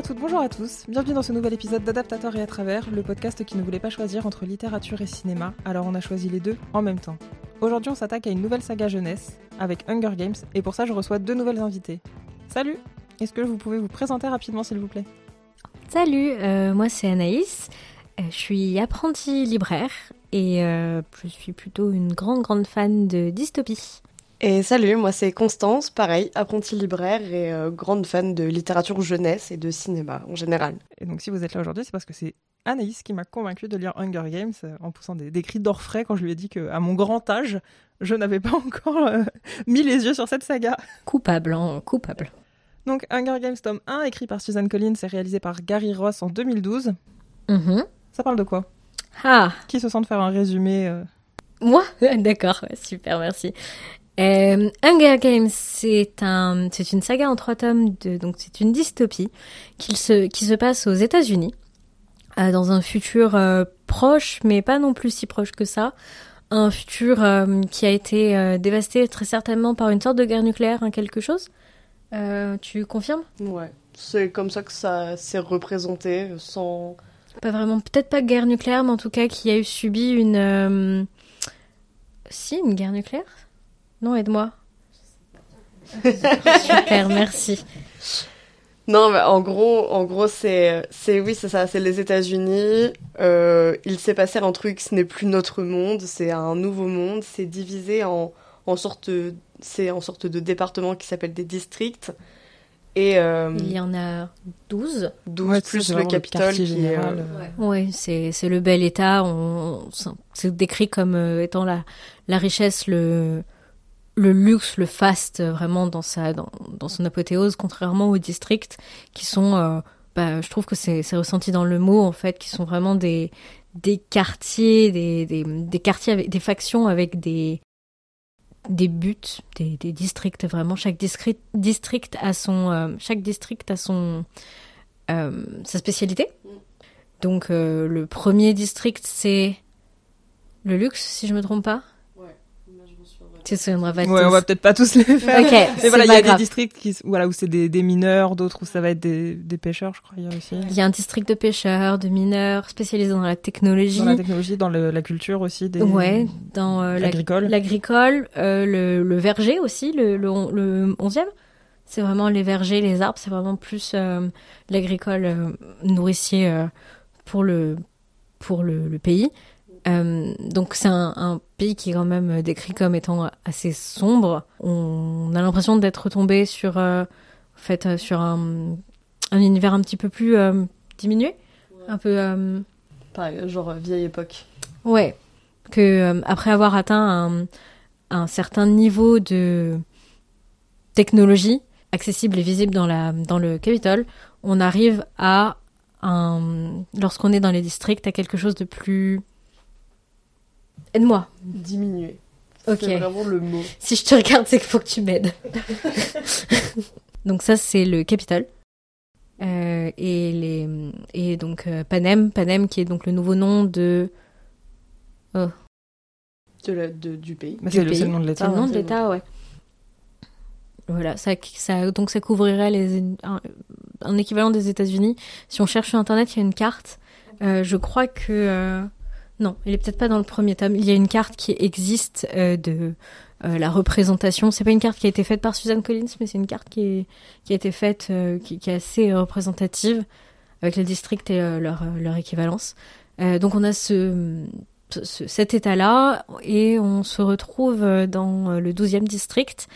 à toutes, bonjour à tous. Bienvenue dans ce nouvel épisode d'Adaptateur et à travers, le podcast qui ne voulait pas choisir entre littérature et cinéma, alors on a choisi les deux en même temps. Aujourd'hui, on s'attaque à une nouvelle saga jeunesse avec Hunger Games et pour ça, je reçois deux nouvelles invités. Salut Est-ce que vous pouvez vous présenter rapidement, s'il vous plaît? Salut, euh, moi c'est Anaïs. Euh, je suis apprentie libraire et euh, je suis plutôt une grande grande fan de dystopie. Et salut, moi c'est Constance, pareil, apprentie libraire et euh, grande fan de littérature jeunesse et de cinéma en général. Et donc si vous êtes là aujourd'hui, c'est parce que c'est Anaïs qui m'a convaincue de lire Hunger Games euh, en poussant des, des cris d'orfraie quand je lui ai dit qu'à mon grand âge, je n'avais pas encore euh, mis les yeux sur cette saga. Coupable, hein, coupable. Donc Hunger Games tome 1, écrit par Suzanne Collins et réalisé par Gary Ross en 2012. Mhm. Ça parle de quoi? Ah, Qui se sent de faire un résumé euh, moi? D'accord, super, merci. Euh, Hunger Games, c'est un, c'est une saga en trois tomes, de, donc c'est une dystopie qui se, qui se passe aux États-Unis, euh, dans un futur euh, proche, mais pas non plus si proche que ça. Un futur qui a été dévasté très certainement par une sorte de guerre nucléaire, hein, quelque chose. Tu confirmes? Ouais, c'est comme ça que ça s'est représenté sans... Pas vraiment, peut-être pas guerre nucléaire, mais en tout cas qui a eu subi une. Si, une guerre nucléaire? Non, aide-moi. Super, merci. Non, mais en gros, en gros, c'est, c'est, oui, c'est ça, c'est les États-Unis. Euh, il s'est passé un truc, ce n'est plus notre monde, c'est un nouveau monde. C'est divisé en, en sorte, c'est en sorte de départements qui s'appellent des districts. Et euh, Il y en a 12. 12 ouais, tu sais, plus c'est le Capitole quartier qui est, euh, euh, Oui, c'est c'est le bel état. On, on- c'est décrit comme étant la, la richesse, le, le luxe, le faste, euh, vraiment dans, sa, dans, dans son apothéose, contrairement aux districts qui sont. euh, bah, je trouve que c'est ressenti dans le mot, en fait, qui sont vraiment des, des quartiers, des, des, des quartiers avec des factions avec des des buts, des, des districts vraiment. Chaque district, district a son, euh, chaque district a son, euh, sa spécialité. Donc le premier district c'est le luxe, si je me trompe pas. Tu on tous. va peut-être pas tous les faire. Mais voilà, il y a des districts qui, voilà, où c'est des, des mineurs, d'autres où ça va être des, des pêcheurs, je crois, il y a aussi. Il y a un district de pêcheurs, de mineurs, spécialisé dans la technologie. Dans la technologie, dans le- la culture aussi. Des... Ouais, dans euh, la- L'agricole. l'agricole, euh, le, le verger aussi, le, le, on- le 11e. C'est vraiment les vergers, les arbres, c'est vraiment plus euh, l'agricole euh, nourricier euh, pour le, pour le, le pays. Euh, donc c'est un, un pays qui est quand même décrit comme étant assez sombre. On a l'impression d'être retombé sur, euh, en fait, euh, sur un, un univers un petit peu plus euh, diminué, un peu. euh, pareil, genre euh, vieille époque. Ouais, que euh, après avoir atteint un, un certain niveau de technologie accessible et visible dans, la, dans le Capitole, on arrive à un, lorsqu'on est dans les districts, à quelque chose de plus. Aide-moi. Diminué. Ok. C'est vraiment le mot. Si je te regarde, c'est qu'il faut que tu m'aides. donc ça, c'est le Capitole. Euh, et les et donc euh, Panem, Panem qui est donc le nouveau nom de De la- de- du pays. Mais du c'est le, c'est le nom de C'est l'État. le nom ouais. de l'État, ouais. Voilà, ça, ça, donc ça couvrirait les, un, un équivalent des États-Unis. Si on cherche sur Internet, il y a une carte. Euh, je crois que euh, non, il est peut-être pas dans le premier tome. Il y a une carte qui existe euh, de euh, la représentation. C'est pas une carte qui a été faite par Suzanne Collins, mais c'est une carte qui, a été faite, euh, qui, est assez représentative avec les districts et leur, équivalence. Donc on a ce, ce- cet état-là et on se retrouve dans le 12e district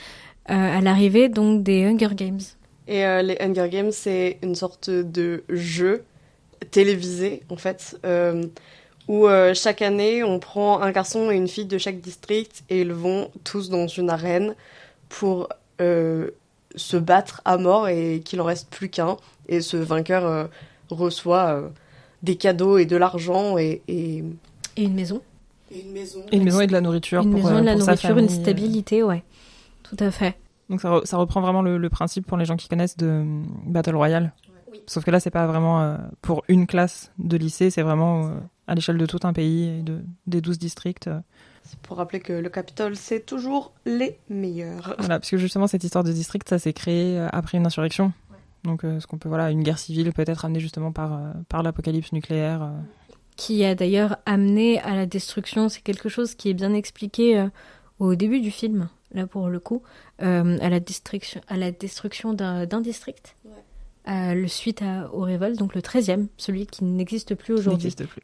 à l'arrivée donc des Hunger Games. Et les Hunger Games, c'est une sorte de jeu télévisé, en fait, où euh, chaque année, on prend un garçon et une fille de chaque district et ils vont tous dans une arène pour euh, se battre à mort et qu'il en reste plus qu'un. Et ce vainqueur euh, reçoit euh, des cadeaux et de l'argent et, et... Et une maison. et une maison. Et une maison et de la nourriture. Une pour, maison, euh, de la nourriture, une stabilité, ouais. Tout à fait. Donc ça, re- ça reprend vraiment le, le principe pour les gens qui connaissent de Battle Royale. Sauf que là, c'est pas vraiment euh, pour une classe de lycée, c'est vraiment euh, à l'échelle de tout un pays et de, des 12 districts. euh. C'est pour rappeler que le Capitole, c'est toujours les meilleurs. Voilà, parce que justement, cette histoire de district, ça s'est créé euh, après une insurrection Donc, ce qu'on peut, voilà, une guerre civile peut-être amenée justement par, par l'apocalypse nucléaire. Qui a d'ailleurs amené à la destruction, c'est quelque chose qui est bien expliqué au début du film, là pour le coup, à, la destruction, à la destruction d'un district. le suite à, au révolte, donc le 13e, celui qui n'existe plus aujourd'hui. N'existe plus.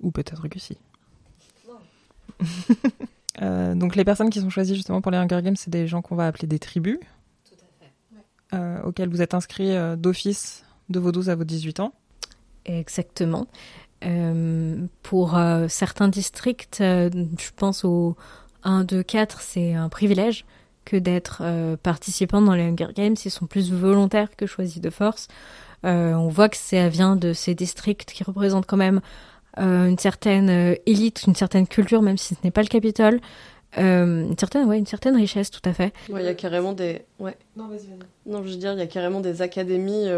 Ou peut-être que si. Euh, donc les personnes qui sont choisies justement pour les Hunger Games, c'est des gens qu'on va appeler des tribus. Tout à fait. Euh, auxquels vous êtes inscrits euh, d'office de vos 12 à vos 18 ans. Exactement. pour certains districts, je pense au 1, 2, 4, c'est un privilège que d'être participant dans les Hunger Games. Ils sont plus volontaires que choisis de force. on voit que ça vient de ces districts qui représentent quand même une certaine euh, élite, une certaine culture, même si ce n'est pas le Capitole. Euh, une certaine, ouais, une certaine richesse, tout à fait. Il y a carrément des, ouais. Non, vas-y, vas-y. Non, je veux dire, il y a carrément des académies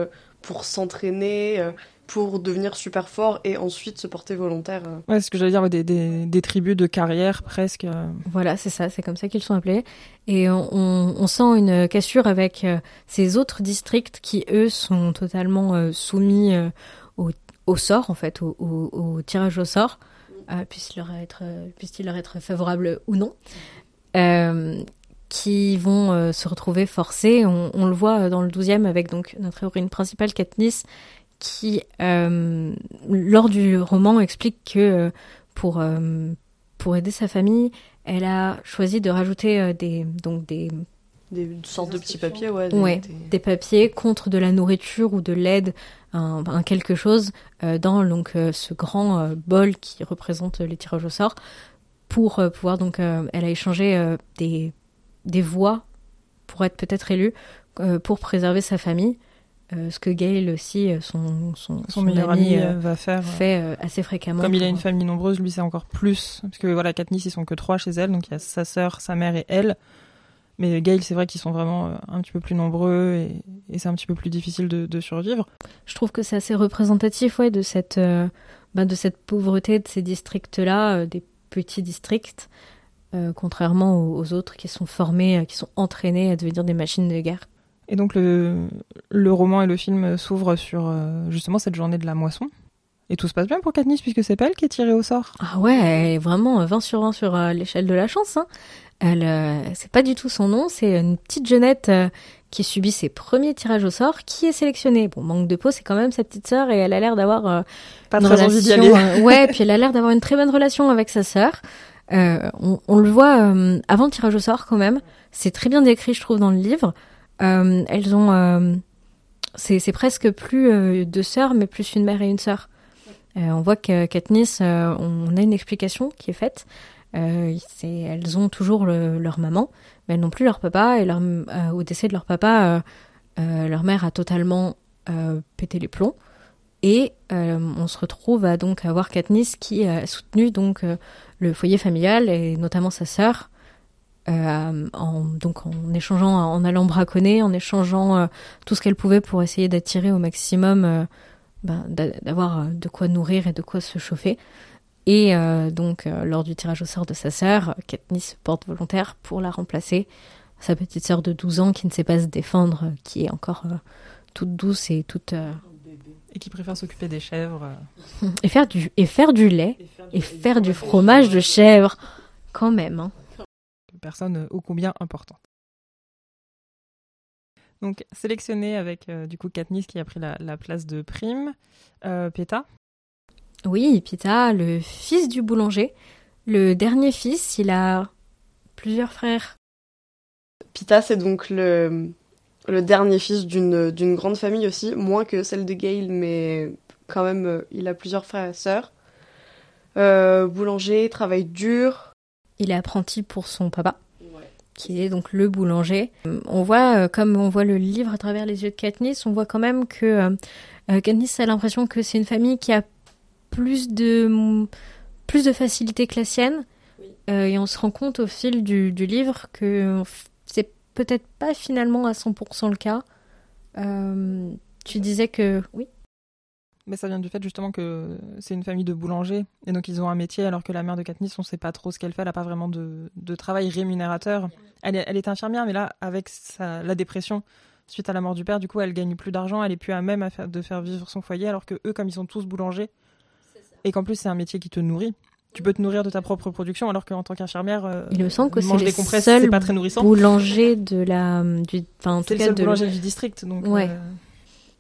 pour s'entraîner, pour devenir super fort et ensuite se porter volontaire. Ouais, c'est ce que j'allais dire, des, des, des, tribus de carrière presque. Voilà, c'est ça, c'est comme ça qu'ils sont appelés. Et on, on, sent une cassure avec ces autres districts qui, eux, sont totalement soumis au au sort, en fait, au, tirage au sort, euh, puisse-t-il leur, être, leur être favorable ou non, euh, qui vont euh, se retrouver forcés. On, le voit dans le 12e avec donc notre héroïne principale, Katniss, qui, lors du roman, explique que pour, pour aider sa famille, elle a choisi de rajouter des, donc des des sortes de petits papiers, ouais. Des, des... papiers contre de la nourriture ou de l'aide, un, quelque chose, euh, dans donc euh, ce grand euh, bol qui représente les tirages au sort, pour pouvoir donc, elle a échangé des, des voix pour être peut-être élue, pour préserver sa famille. ce que Gail aussi, son, son, son, meilleur ami, va faire. Fait assez fréquemment. Comme il a une famille nombreuse, lui c'est encore plus. Parce que voilà, Katniss, ils sont que trois chez elle, donc il y a sa sœur, sa mère et elle. Mais Gail, c'est vrai qu'ils sont vraiment euh, un petit peu plus nombreux et, c'est un petit peu plus difficile de, survivre. Je trouve que c'est assez représentatif ouais, de, cette, euh, bah, de cette pauvreté de ces districts-là, euh, des petits districts, contrairement aux, autres qui sont formés, qui sont entraînés à devenir des machines de guerre. Et donc le, le roman et le film s'ouvrent sur justement cette journée de la moisson. Et tout se passe bien pour Katniss puisque c'est pas elle qui est tirée au sort. Ah ouais, elle est vraiment 20 sur 20 sur l'échelle de la chance. Hein. Elle, euh, c'est pas du tout son nom, c'est une petite jeunette euh, qui subit ses premiers tirages au sort, qui est sélectionnée. Bon, manque de peau, c'est quand même sa petite sœur et elle a l'air d'avoir euh, pas très relation, envie d'y aller. ouais, puis elle a l'air d'avoir une très bonne relation avec sa sœur. On, on, le voit avant le tirage au sort quand même. C'est très bien décrit, je trouve, dans le livre. elles ont, c'est, c'est presque plus deux sœurs, mais plus une mère et une sœur. on voit que Katniss, on a une explication qui est faite. Euh, elles ont toujours leur maman, mais elles n'ont plus leur papa. Et euh, au décès de leur papa, euh, leur mère a totalement pété les plombs. Et on se retrouve à donc avoir Katniss qui a soutenu donc le foyer familial et notamment sa sœur. en, donc en échangeant, en allant braconner, en échangeant tout ce qu'elle pouvait pour essayer d'attirer au maximum, ben, d'avoir de quoi nourrir et de quoi se chauffer. Et euh, donc, euh, lors du tirage au sort de sa sœur, Katniss se porte volontaire pour la remplacer. Sa petite sœur de 12 ans qui ne sait pas se défendre, qui est encore euh, toute douce et toute... Et qui préfère s'occuper des chèvres. Et faire du, et faire du lait, et faire du, fromage de chèvre, quand même. Hein. Personne ô combien importante. Donc, sélectionné avec du coup Katniss qui a pris la, la place de Prime. Péta, oui, Pita, le fils du boulanger. Le dernier fils, il a plusieurs frères. Pita, c'est donc le, le dernier fils d'une grande famille aussi, moins que celle de Gail, mais quand même, euh, il a plusieurs frères et sœurs. Euh, boulanger, travaille dur. Il est apprenti pour son papa, qui est donc le boulanger. On voit, euh, comme on voit le livre à travers les yeux de Katniss, on voit quand même que Katniss a l'impression que c'est une famille qui a plus de, plus de facilité que la sienne. Euh, et on se rend compte au fil du, du livre que c'est peut-être pas finalement à 100% le cas. Euh, tu disais que oui. Mais ça vient du fait justement que c'est une famille de boulangers et donc ils ont un métier alors que la mère de Katniss on sait pas trop ce qu'elle fait, elle a pas vraiment de, de travail rémunérateur. Elle est, elle est, infirmière mais là avec sa, la dépression suite à la mort du père, du coup, elle gagne plus d'argent, elle est plus à même à faire, de faire vivre son foyer, alors que eux, comme ils sont tous boulangers, et qu'en plus c'est un métier qui te nourrit, tu peux te nourrir de ta propre production, alors qu'en tant qu'infirmière, euh, Il me semble que c'est les seuls pas très nourrissant. boulanger de la, du, enfin, en tout le cas seul de, boulanger du district, donc. Ouais. euh,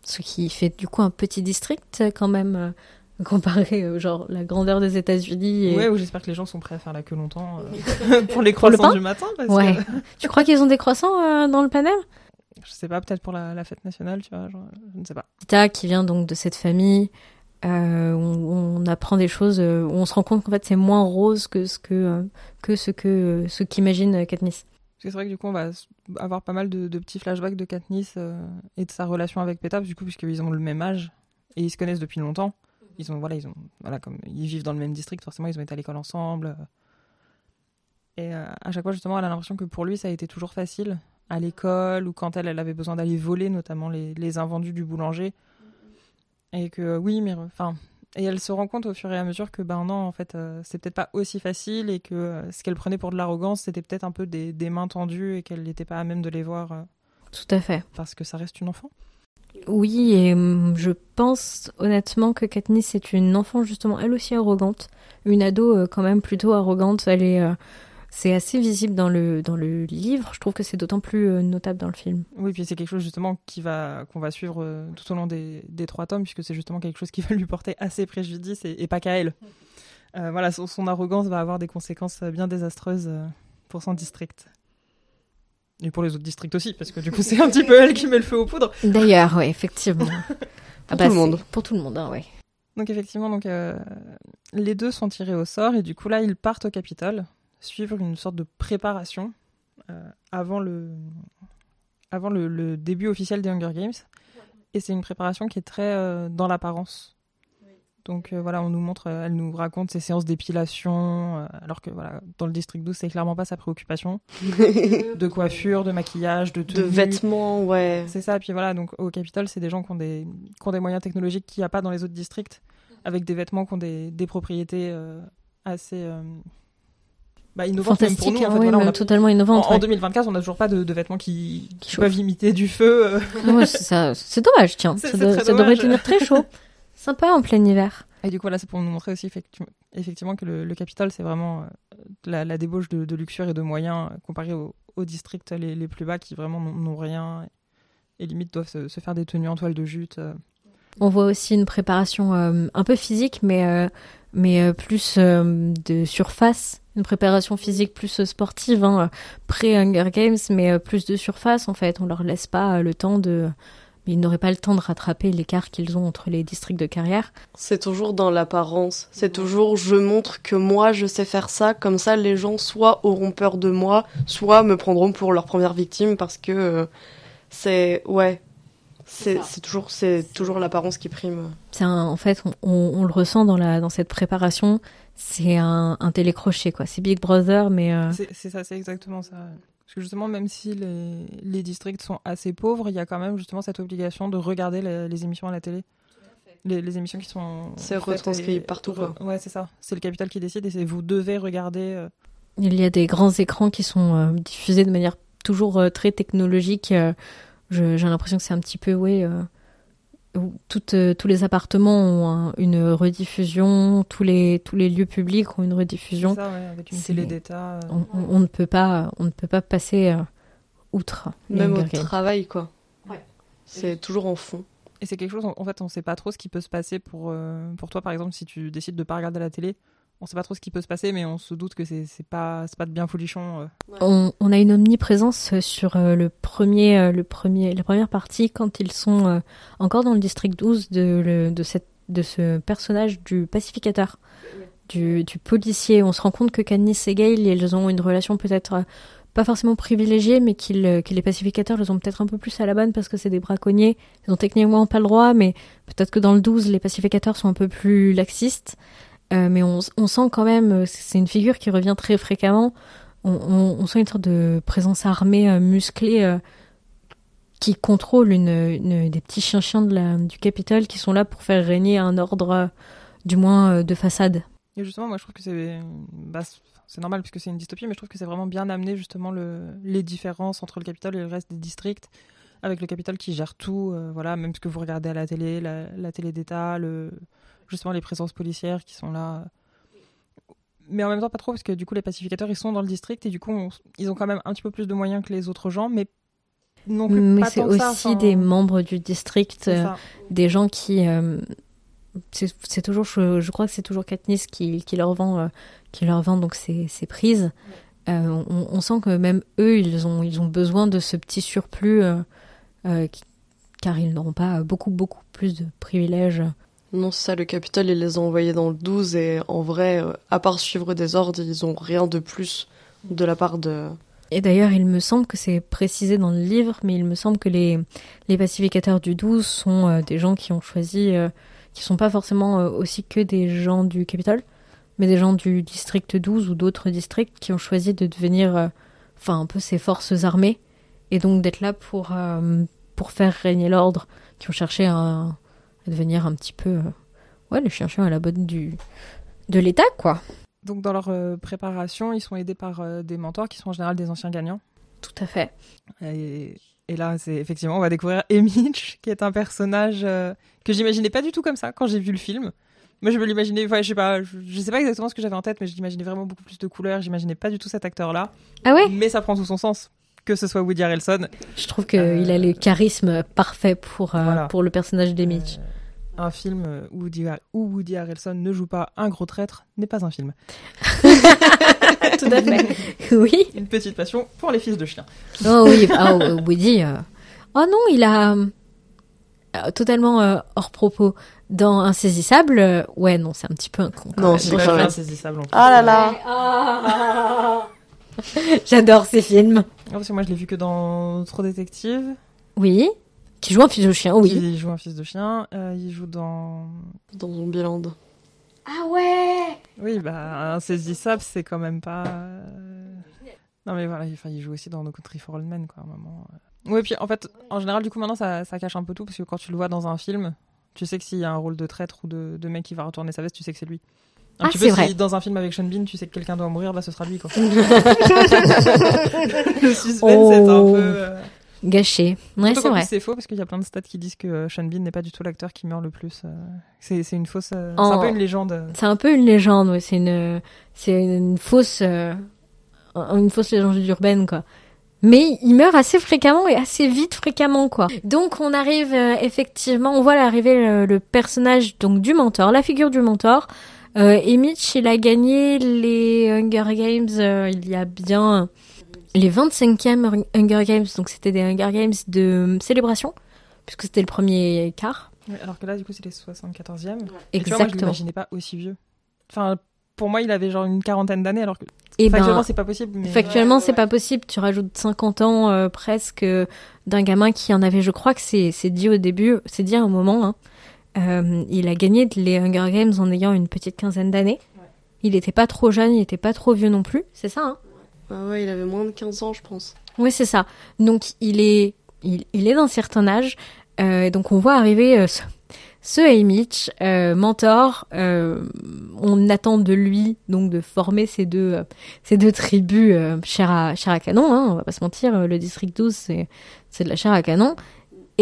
ce qui fait du coup un petit district quand même euh, comparé euh, genre la grandeur des États-Unis. Et... Ouais, ou j'espère que les gens sont prêts à faire la queue longtemps euh, pour les croissants du matin. Parce Ouais. que, tu crois qu'ils ont des croissants euh, dans le panel? Je sais pas, peut-être pour la, la fête nationale, tu vois, genre, je ne sais pas. Tita qui vient donc de cette famille. Euh, on, apprend des choses, euh, on se rend compte qu'en fait c'est moins rose que ce que euh, que ce que euh, qu'imagine Katniss. C'est vrai que du coup, on va avoir pas mal de, petits flashbacks de Katniss et de sa relation avec Pétaps, du coup, puisqu'ils ont le même âge et ils se connaissent depuis longtemps. Ils ont, voilà, ils ont, voilà, comme ils vivent dans le même district, forcément, ils ont été à l'école ensemble. Et à chaque fois, justement, elle a l'impression que pour lui, ça a été toujours facile à l'école ou quand elle, elle avait besoin d'aller voler, notamment les invendus du boulanger. Et que euh, oui, mais enfin. Et elle se rend compte au fur et à mesure que ben non, en fait, euh, c'est peut-être pas aussi facile et que euh, ce qu'elle prenait pour de l'arrogance, c'était peut-être un peu des, des mains tendues et qu'elle n'était pas à même de les voir euh, Tout à fait. parce que ça reste une enfant. Oui, et hum, je pense honnêtement que Katniss est une enfant justement elle aussi arrogante, une ado quand même plutôt arrogante. Elle est, c'est assez visible dans le dans le livre. Je trouve que c'est d'autant plus euh, notable dans le film. Oui, puis c'est quelque chose justement qui va qu'on va suivre euh, tout au long des, des trois tomes, puisque c'est justement quelque chose qui va lui porter assez préjudice et, et pas qu'à elle. Euh, voilà, son, son arrogance va avoir des conséquences bien désastreuses pour son district. Et pour les autres districts aussi, parce que du coup c'est un petit peu elle qui met le feu aux poudres. D'ailleurs, ouais, effectivement. Pour tout le monde. Pour tout le monde, hein, ouais. Donc effectivement, donc, euh, les deux sont tirés au sort et du coup là ils partent au Capitole suivre une sorte de préparation euh, avant le avant le, le début officiel des Hunger Games et c'est une préparation qui est très euh, dans l'apparence. Donc euh, voilà, on nous montre, euh, elle nous raconte ses séances d'épilation, alors que voilà, dans le district 12, c'est clairement pas sa préoccupation. De coiffure, de maquillage, de de tenue. vêtements, ouais. C'est ça, puis voilà, donc au Capitole, c'est des gens qui ont des, qui ont des moyens technologiques qu'il n'y a pas dans les autres districts, avec des vêtements qui ont des, des propriétés assez bah, innovantes même Fantastique, pour nous. en hein, fait, oui, voilà, on a- totalement en, innovante. en ouais. 2024, on n'a toujours pas de, de vêtements qui, qui Qui peuvent imiter du feu. euh. Ouais, c'est dommage, tiens. C'est- Ça, doit- très ça devrait dommage. tenir très chaud. Sympa en plein hiver. Et du coup, là, c'est pour nous montrer aussi effectivement que le, le Capitole, c'est vraiment euh, la, la débauche de, de luxure et de moyens euh, comparé aux, aux districts les, les plus bas qui vraiment n'ont rien et, et limite doivent se, se faire des tenues en toile de jute. On voit aussi une préparation euh, un peu physique, mais, euh, mais euh, plus de surface. Une préparation physique plus euh, sportive, hein, pré-Hunger Games, mais euh, plus de surface en fait. On leur laisse pas euh, le temps de. Ils n'auraient pas le temps de rattraper l'écart qu'ils ont entre les districts de carrière. C'est toujours dans l'apparence. C'est toujours je montre que moi je sais faire ça, comme ça les gens soit auront peur de moi, soit me prendront pour leur première victime parce que euh, c'est ouais. C'est c'est toujours c'est toujours l'apparence qui prime. C'est un- en fait, on, on- on le ressent dans, la, dans cette préparation. C'est un, un télécrochet, quoi. C'est Big Brother, mais euh, C'est ça, c'est exactement ça. Parce que justement, même si les, les districts sont assez pauvres, il y a quand même justement cette obligation de regarder les, les émissions à la télé. Les, les émissions qui sont. C'est retranscrit et- partout, quoi. Ouais, c'est ça. C'est le capital qui décide et vous devez regarder. euh, il y a des grands écrans qui sont euh, diffusés de manière toujours euh, très technologique. euh, J'ai l'impression que c'est un petit peu, ouais, euh, toutes, euh, tous les appartements ont un- une rediffusion, tous les, tous les lieux publics ont une rediffusion. c'est ça, ouais, avec une télé d'État. euh. On, on- on ne peut pas, on ne peut pas passer euh, outre. Même au travail quoi. Ouais. C'est toujours en fond. Et c'est quelque chose, en en fait, on sait pas trop ce qui peut se passer pour, euh, pour toi, par exemple, si tu décides de pas regarder la télé. On sait pas trop ce qui peut se passer, mais on se doute que c'est pas, pas de bien folichon. euh. On, on a une omniprésence sur euh, le premier, euh, le premier, la première partie quand ils sont euh, encore dans le district 12 de, le- de, cette, de ce personnage du pacificateur, du, du policier. On se rend compte que Katniss et Gale, ils ont une relation peut-être euh, pas forcément privilégiée, mais qu'ils, euh, que les pacificateurs les ont peut-être un peu plus à la bonne parce que c'est des braconniers. Ils ont techniquement pas le droit, mais peut-être que dans le 12, les pacificateurs sont un peu plus laxistes. Euh, mais on, sent quand même, euh, c'est une figure qui revient très fréquemment on, sent une sorte de présence armée euh, musclée qui contrôle des petits chiens-chiens du Capitole qui sont là pour faire régner un ordre, du moins de façade. Et justement, moi, je trouve que c'est bah, normal puisque c'est une dystopie, mais je trouve que c'est vraiment bien amené justement le, les différences entre le capital et le reste des districts, avec le Capitole qui gère tout, voilà, même ce que vous regardez à la télé, la, la télé d'État, le, justement les présences policières qui sont là. Mais en même temps, pas trop, parce que du coup, les pacificateurs, ils sont dans le district et du coup, on- ils ont quand même un petit peu plus de moyens que les autres gens, mais non plus Mais c'est aussi ça, des membres du district, euh, des gens qui. euh, c'est c'est toujours, je, je crois que c'est toujours Katniss qui, qui leur vend, euh, qui leur vend donc ces, ces prises. On, on sent que même eux, ils ont, ils ont besoin de ce petit surplus, qui- car ils n'auront pas beaucoup, beaucoup plus de privilèges. Non, ça, le Capitole, il les a envoyés dans le 12 et en vrai, euh, à part suivre des ordres, ils ont rien de plus de la part de... Et d'ailleurs, il me semble que c'est précisé dans le livre, mais il me semble que les, les pacificateurs du 12 sont euh, des gens qui ont choisi, euh, qui sont pas forcément euh, aussi que des gens du Capitole, mais des gens du district 12 ou d'autres districts qui ont choisi de devenir, enfin, un peu ces forces armées, et donc d'être là pour, pour faire régner l'ordre, qui ont cherché à, à devenir un petit peu, euh, ouais, les chiens à la botte du, de l'État, quoi. Donc, dans leur euh, préparation, ils sont aidés par euh, des mentors qui sont en général des anciens gagnants. Tout à fait. Et, et là, c'est effectivement, on va découvrir Emich, qui est un personnage euh, que j'imaginais pas du tout comme ça quand j'ai vu le film. Moi, je me l'imaginais, enfin, je sais pas, je, je sais pas exactement ce que j'avais en tête, mais je l'imaginais vraiment beaucoup plus de couleurs. J'imaginais pas du tout cet acteur-là. Ah ouais? Mais ça prend tout son sens, que ce soit Woody Harrelson. Je trouve qu'il Euh, a le charisme parfait pour, euh, Voilà. pour le personnage d'Emich. Euh, un film euh, où Woody, où Woody Harrelson ne joue pas un gros traître n'est pas un film. Tout à fait. oui. Une petite passion pour les fils de chiens. Oh oui, ah, euh, Woody. euh, Oh non, il a euh, totalement euh, hors propos dans Insaisissable. euh, Ouais, non, c'est un petit peu un con. Non, c'est pas. Insaisissable en plus. Ah là là Ah. J'adore ces films. Ah, Parce que moi, je l'ai vu que dans Trop Détective. Oui. Qui joue un fils de chien, oui. Il joue un fils de chien. euh, il joue dans. Dans Zombieland. Ah ouais Oui, bah, insaisissable, c'est quand même pas. euh, Non, mais voilà, il, enfin, il joue aussi dans No Country for Old Men, quoi, à un moment. euh. Oui, puis en fait, en général, du coup, maintenant, ça, ça cache un peu tout, parce que quand tu le vois dans un film, tu sais que s'il y a un rôle de traître ou de, de mec qui va retourner sa veste, tu sais que c'est lui. Un Ah, petit c'est peu vrai. si dans un film avec Sean Bean, tu sais que quelqu'un doit mourir, bah ce sera lui, quoi. le suspense est un Oh. peu. euh, Gâché. Ouais, c'est vrai. C'est faux parce qu'il y a plein de stats qui disent que euh, Sean Bean n'est pas du tout l'acteur qui meurt le plus. euh. C'est une fausse. En- C'est un peu une légende. C'est un peu une légende, ouais. c'est une, c'est une fausse, une fausse légende urbaine, quoi. Mais il meurt assez fréquemment et assez vite fréquemment, quoi. Donc on arrive effectivement, on voit arriver le, le personnage donc du mentor, la figure du mentor. Euh, et Mitch, il a gagné les Hunger Games euh, il y a bien les 25e Hunger Games, donc c'était des Hunger Games de célébration, puisque c'était le premier quart. Ouais, alors que là, du coup, c'est les 74e. Et tu vois, moi, je Exactement. l'imaginais pas aussi vieux. Enfin, pour moi, il avait genre une quarantaine d'années, alors que Et ben, factuellement, c'est pas possible. Mais... Factuellement, Ouais, c'est ouais. pas possible. Tu rajoutes 50 ans euh, presque euh, d'un gamin qui en avait, je crois que c'est c'est dit au début, c'est dit à un moment. Hein. Euh, il a gagné les Hunger Games en ayant une petite quinzaine d'années. Il était pas trop jeune, il était pas trop vieux non plus. C'est ça, hein? Ah ouais, il avait moins de 15 ans, je pense. Oui, c'est ça. Donc il est, il, il est d'un certain âge. Euh, donc on voit arriver euh, ce, ce Haymitch, mentor. on attend de lui donc de former ces deux, ces deux tribus chair à, à canon. Hein, on va pas se mentir, le district 12 c'est, c'est de la chair à canon.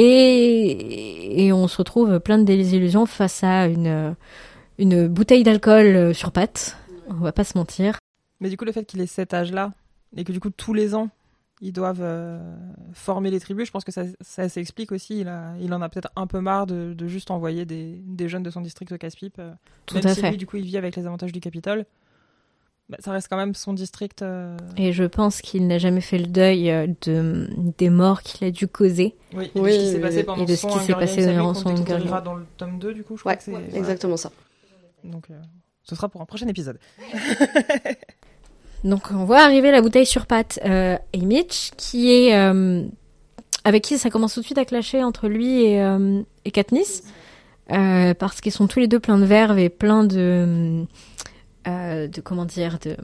Et, et on se retrouve plein de désillusions face à une, une bouteille d'alcool euh, sur pattes. On va pas se mentir. mais du coup, le fait qu'il ait cet âge-là, et que du coup, tous les ans, ils doivent euh, former les tribus, je pense que ça, ça s'explique aussi. Il, a, il en a peut-être un peu marre de, de juste envoyer des, des jeunes de son district au casse-pipe. euh, Tout même à si fait. lui, du coup, il vit avec les avantages du Capitole. Bah, ça reste quand même son district. euh, Et je pense qu'il n'a jamais fait le deuil euh, de, des morts qu'il a dû causer. Oui, et Oui, de ce qui s'est oui, passé pendant Et de ce son qui s'est passé qu'on son dans le tome 2, du coup, je crois Ouais, que c'est... voilà. exactement ça. Donc, euh, ce sera pour un prochain épisode. Donc on voit arriver la bouteille sur pattes euh, et Mitch, qui est euh, avec qui ça commence tout de suite à clasher entre lui et, euh, et Katniss, euh, parce qu'ils sont tous les deux pleins de verve et pleins de euh, de comment dire de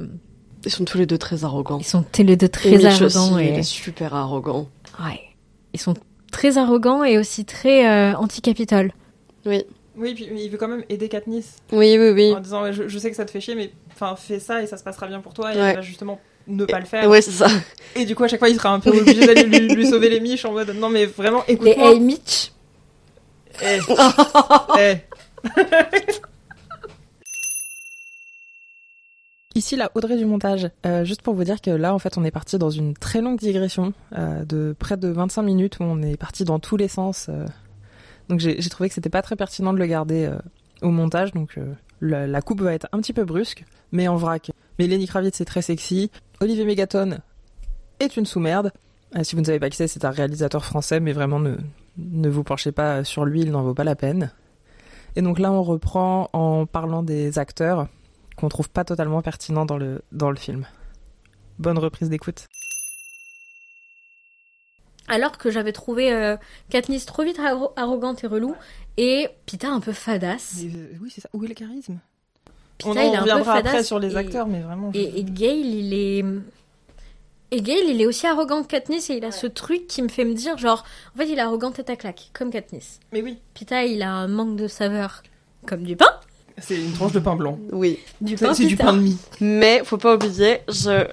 Ils sont tous les deux très arrogants. ils sont tous les deux très Et arrogants aussi, et il est super arrogant. ouais ils sont très arrogants et aussi très euh, anti-capitole. Oui. Oui, puis il veut quand même aider Katniss Oui, oui, oui. en disant je, je sais que ça te fait chier, mais enfin fais ça et ça se passera bien pour toi. Et Ouais. elle va justement ne pas le faire. Ouais, c'est ça. Et du coup, à chaque fois, il sera un peu obligé d'aller lui, lui sauver les miches en mode non, mais vraiment, Les écoute-moi. Hey Mitch. Eh. Eh. Ici la Audrey du montage. Euh, juste pour vous dire que là, en fait, on est parti dans une très longue digression euh, de près de 25 minutes où on est parti dans tous les sens. euh. Donc j'ai trouvé que c'était pas très pertinent de le garder au montage. Donc la, coupe va être un petit peu brusque, mais en vrac. Mais Lenny Kravitz est très sexy. Olivier Megaton est une sous-merde. Si vous ne savez pas qui c'est, c'est un réalisateur français, mais vraiment ne vous penchez pas sur lui, il n'en vaut pas la peine. Et donc là, on reprend en parlant des acteurs qu'on trouve pas totalement pertinents dans le, dans le film. Bonne reprise d'écoute. Alors que j'avais trouvé euh, Katniss trop vite arro- arrogante et relou, et Pita un peu fadasse. oui, c'est ça. Où est le charisme? Pita, On il est un peu reviendra fadasse. après sur les et- acteurs, mais vraiment. je- Et, et Gale, il est. Et Gale, il est aussi arrogant que Katniss, et il a ce truc qui me fait me dire, genre, en fait, il est arrogant tête à claque, comme Katniss. Mais oui, Pita, il a un manque de saveur, comme du pain. C'est une tranche de pain blanc. Oui. Du C'est pain c'est du pain de mie. Mais faut pas oublier, je,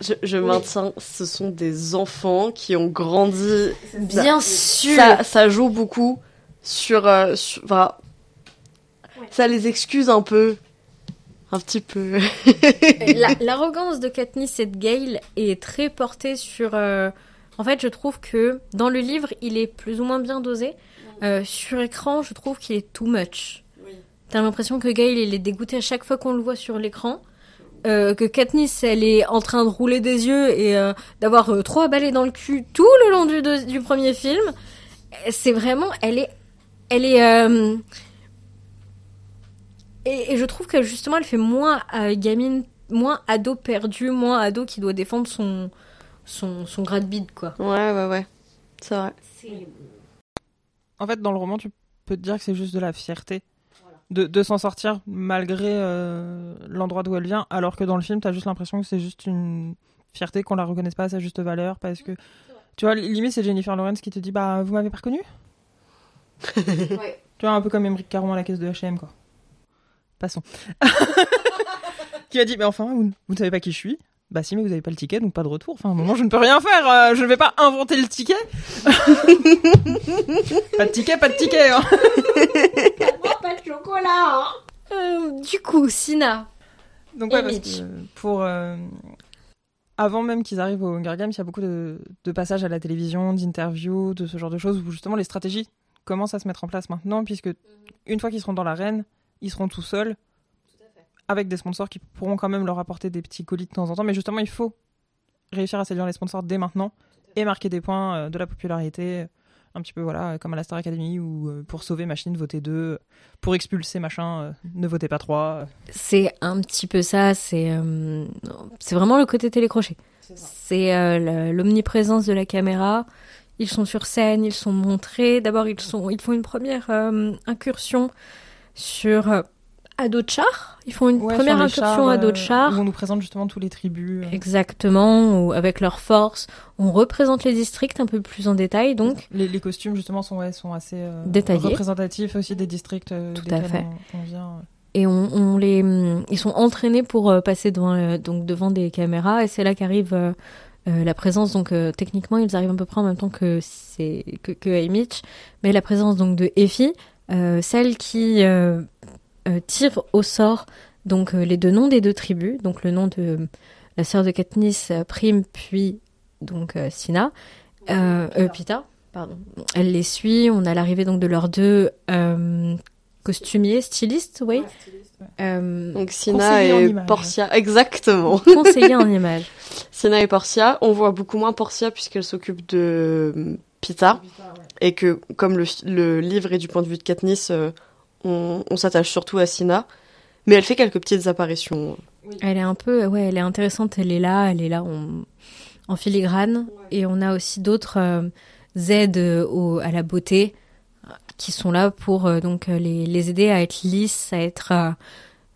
je, je maintiens, ce sont des enfants qui ont grandi. Bien sûr. Ça, ça joue beaucoup sur. euh, sur- enfin, Ça les excuse un peu. Un petit peu. La- L'arrogance de Katniss et de Gale est très portée sur. euh, En fait, je trouve que dans le livre, il est plus ou moins bien dosé. Euh, sur écran, je trouve qu'il est too much. T'as l'impression que Gale, il est dégoûté à chaque fois qu'on le voit sur l'écran. Euh, que Katniss, elle est en train de rouler des yeux et euh, d'avoir euh, trois balais dans le cul tout le long du, du premier film. C'est vraiment, elle est, elle est, euh, et, et je trouve que justement, elle fait moins euh, gamine, moins ado perdu, moins ado qui doit défendre son, son, son grade bide, quoi. Ouais, ouais, ouais. C'est vrai. En fait, dans le roman, tu peux te dire que c'est juste de la fierté. De, de s'en sortir malgré euh, l'endroit d'où elle vient, alors que dans le film, t'as juste l'impression que c'est juste une fierté qu'on la reconnaisse pas à sa juste valeur, parce que tu vois, limite c'est Jennifer Lawrence qui te dit bah vous m'avez pas reconnu. Ouais. Tu vois un peu comme Emmerich Caron à la caisse de H&M quoi. Passons. qui a dit mais enfin vous, vous ne savez pas qui je suis? Bah si mais vous avez pas le ticket donc pas de retour. Enfin à un moment je ne peux rien faire. euh, je ne vais pas inventer le ticket. pas de ticket, pas de ticket. hein. Chocolat Euh, Du coup, Sina. Donc ouais, Et parce Mitch. que pour euh, avant même qu'ils arrivent au Hunger Games, il y a beaucoup de, de passages à la télévision, d'interviews, de ce genre de choses où justement les stratégies commencent à se mettre en place maintenant, puisque une fois qu'ils seront dans l'arène, ils seront tout seuls, avec des sponsors qui pourront quand même leur apporter des petits colis de temps en temps. Mais justement, il faut réussir à séduire les sponsors dès maintenant et marquer des points euh, de la popularité. Un petit peu, voilà, comme à la Star Academy, où euh, pour sauver machine, votez deux. Pour expulser machin, euh, ne votez pas trois. C'est un petit peu ça, c'est euh, c'est vraiment le côté télécrochet. C'est euh, l'omniprésence de la caméra. Ils sont sur scène, ils sont montrés. D'abord, ils sont, ils font une première euh, incursion sur euh, Adochar. Ils font une Ouais, première incursion chars, à euh, Adochar. Où on nous présente justement tous les tribus. euh, Exactement, où, avec leur force. On représente les districts un peu plus en détail, donc. Les, les costumes justement sont, ouais, sont assez euh, Détaillés. représentatifs aussi des districts euh, Tout à fait. On, on vient. Et on, on les, hum, ils sont entraînés pour euh, passer devant, euh, donc devant des caméras, et c'est là qu'arrive euh, euh, la présence. Donc euh, techniquement, ils arrivent à peu près en même temps que c'est que, que mais la présence donc de Effie, euh, celle qui euh, euh, tire au sort donc euh, les deux noms des deux tribus, donc le nom de euh, la sœur de Katniss, euh, Prime, puis donc euh, Sina, euh, euh, Pita, pardon. Elle les suit. On a l'arrivée donc de leurs deux euh, costumiers, stylistes, oui. Euh, Donc Sina Conseiller et. Portia, exactement. conseillers en images. Sina et Portia, on voit beaucoup moins Portia puisqu'elle s'occupe de euh, Pita et que comme le, le livre est du point de vue de Katniss, euh, on, on s'attache surtout à Sina, mais elle fait quelques petites apparitions. Elle est un peu, ouais, elle est intéressante. Elle est là, elle est là en, en filigrane. Et on a aussi d'autres euh, aides euh, au- à la beauté qui sont là pour euh, donc les, les aider à être lisses, à être euh,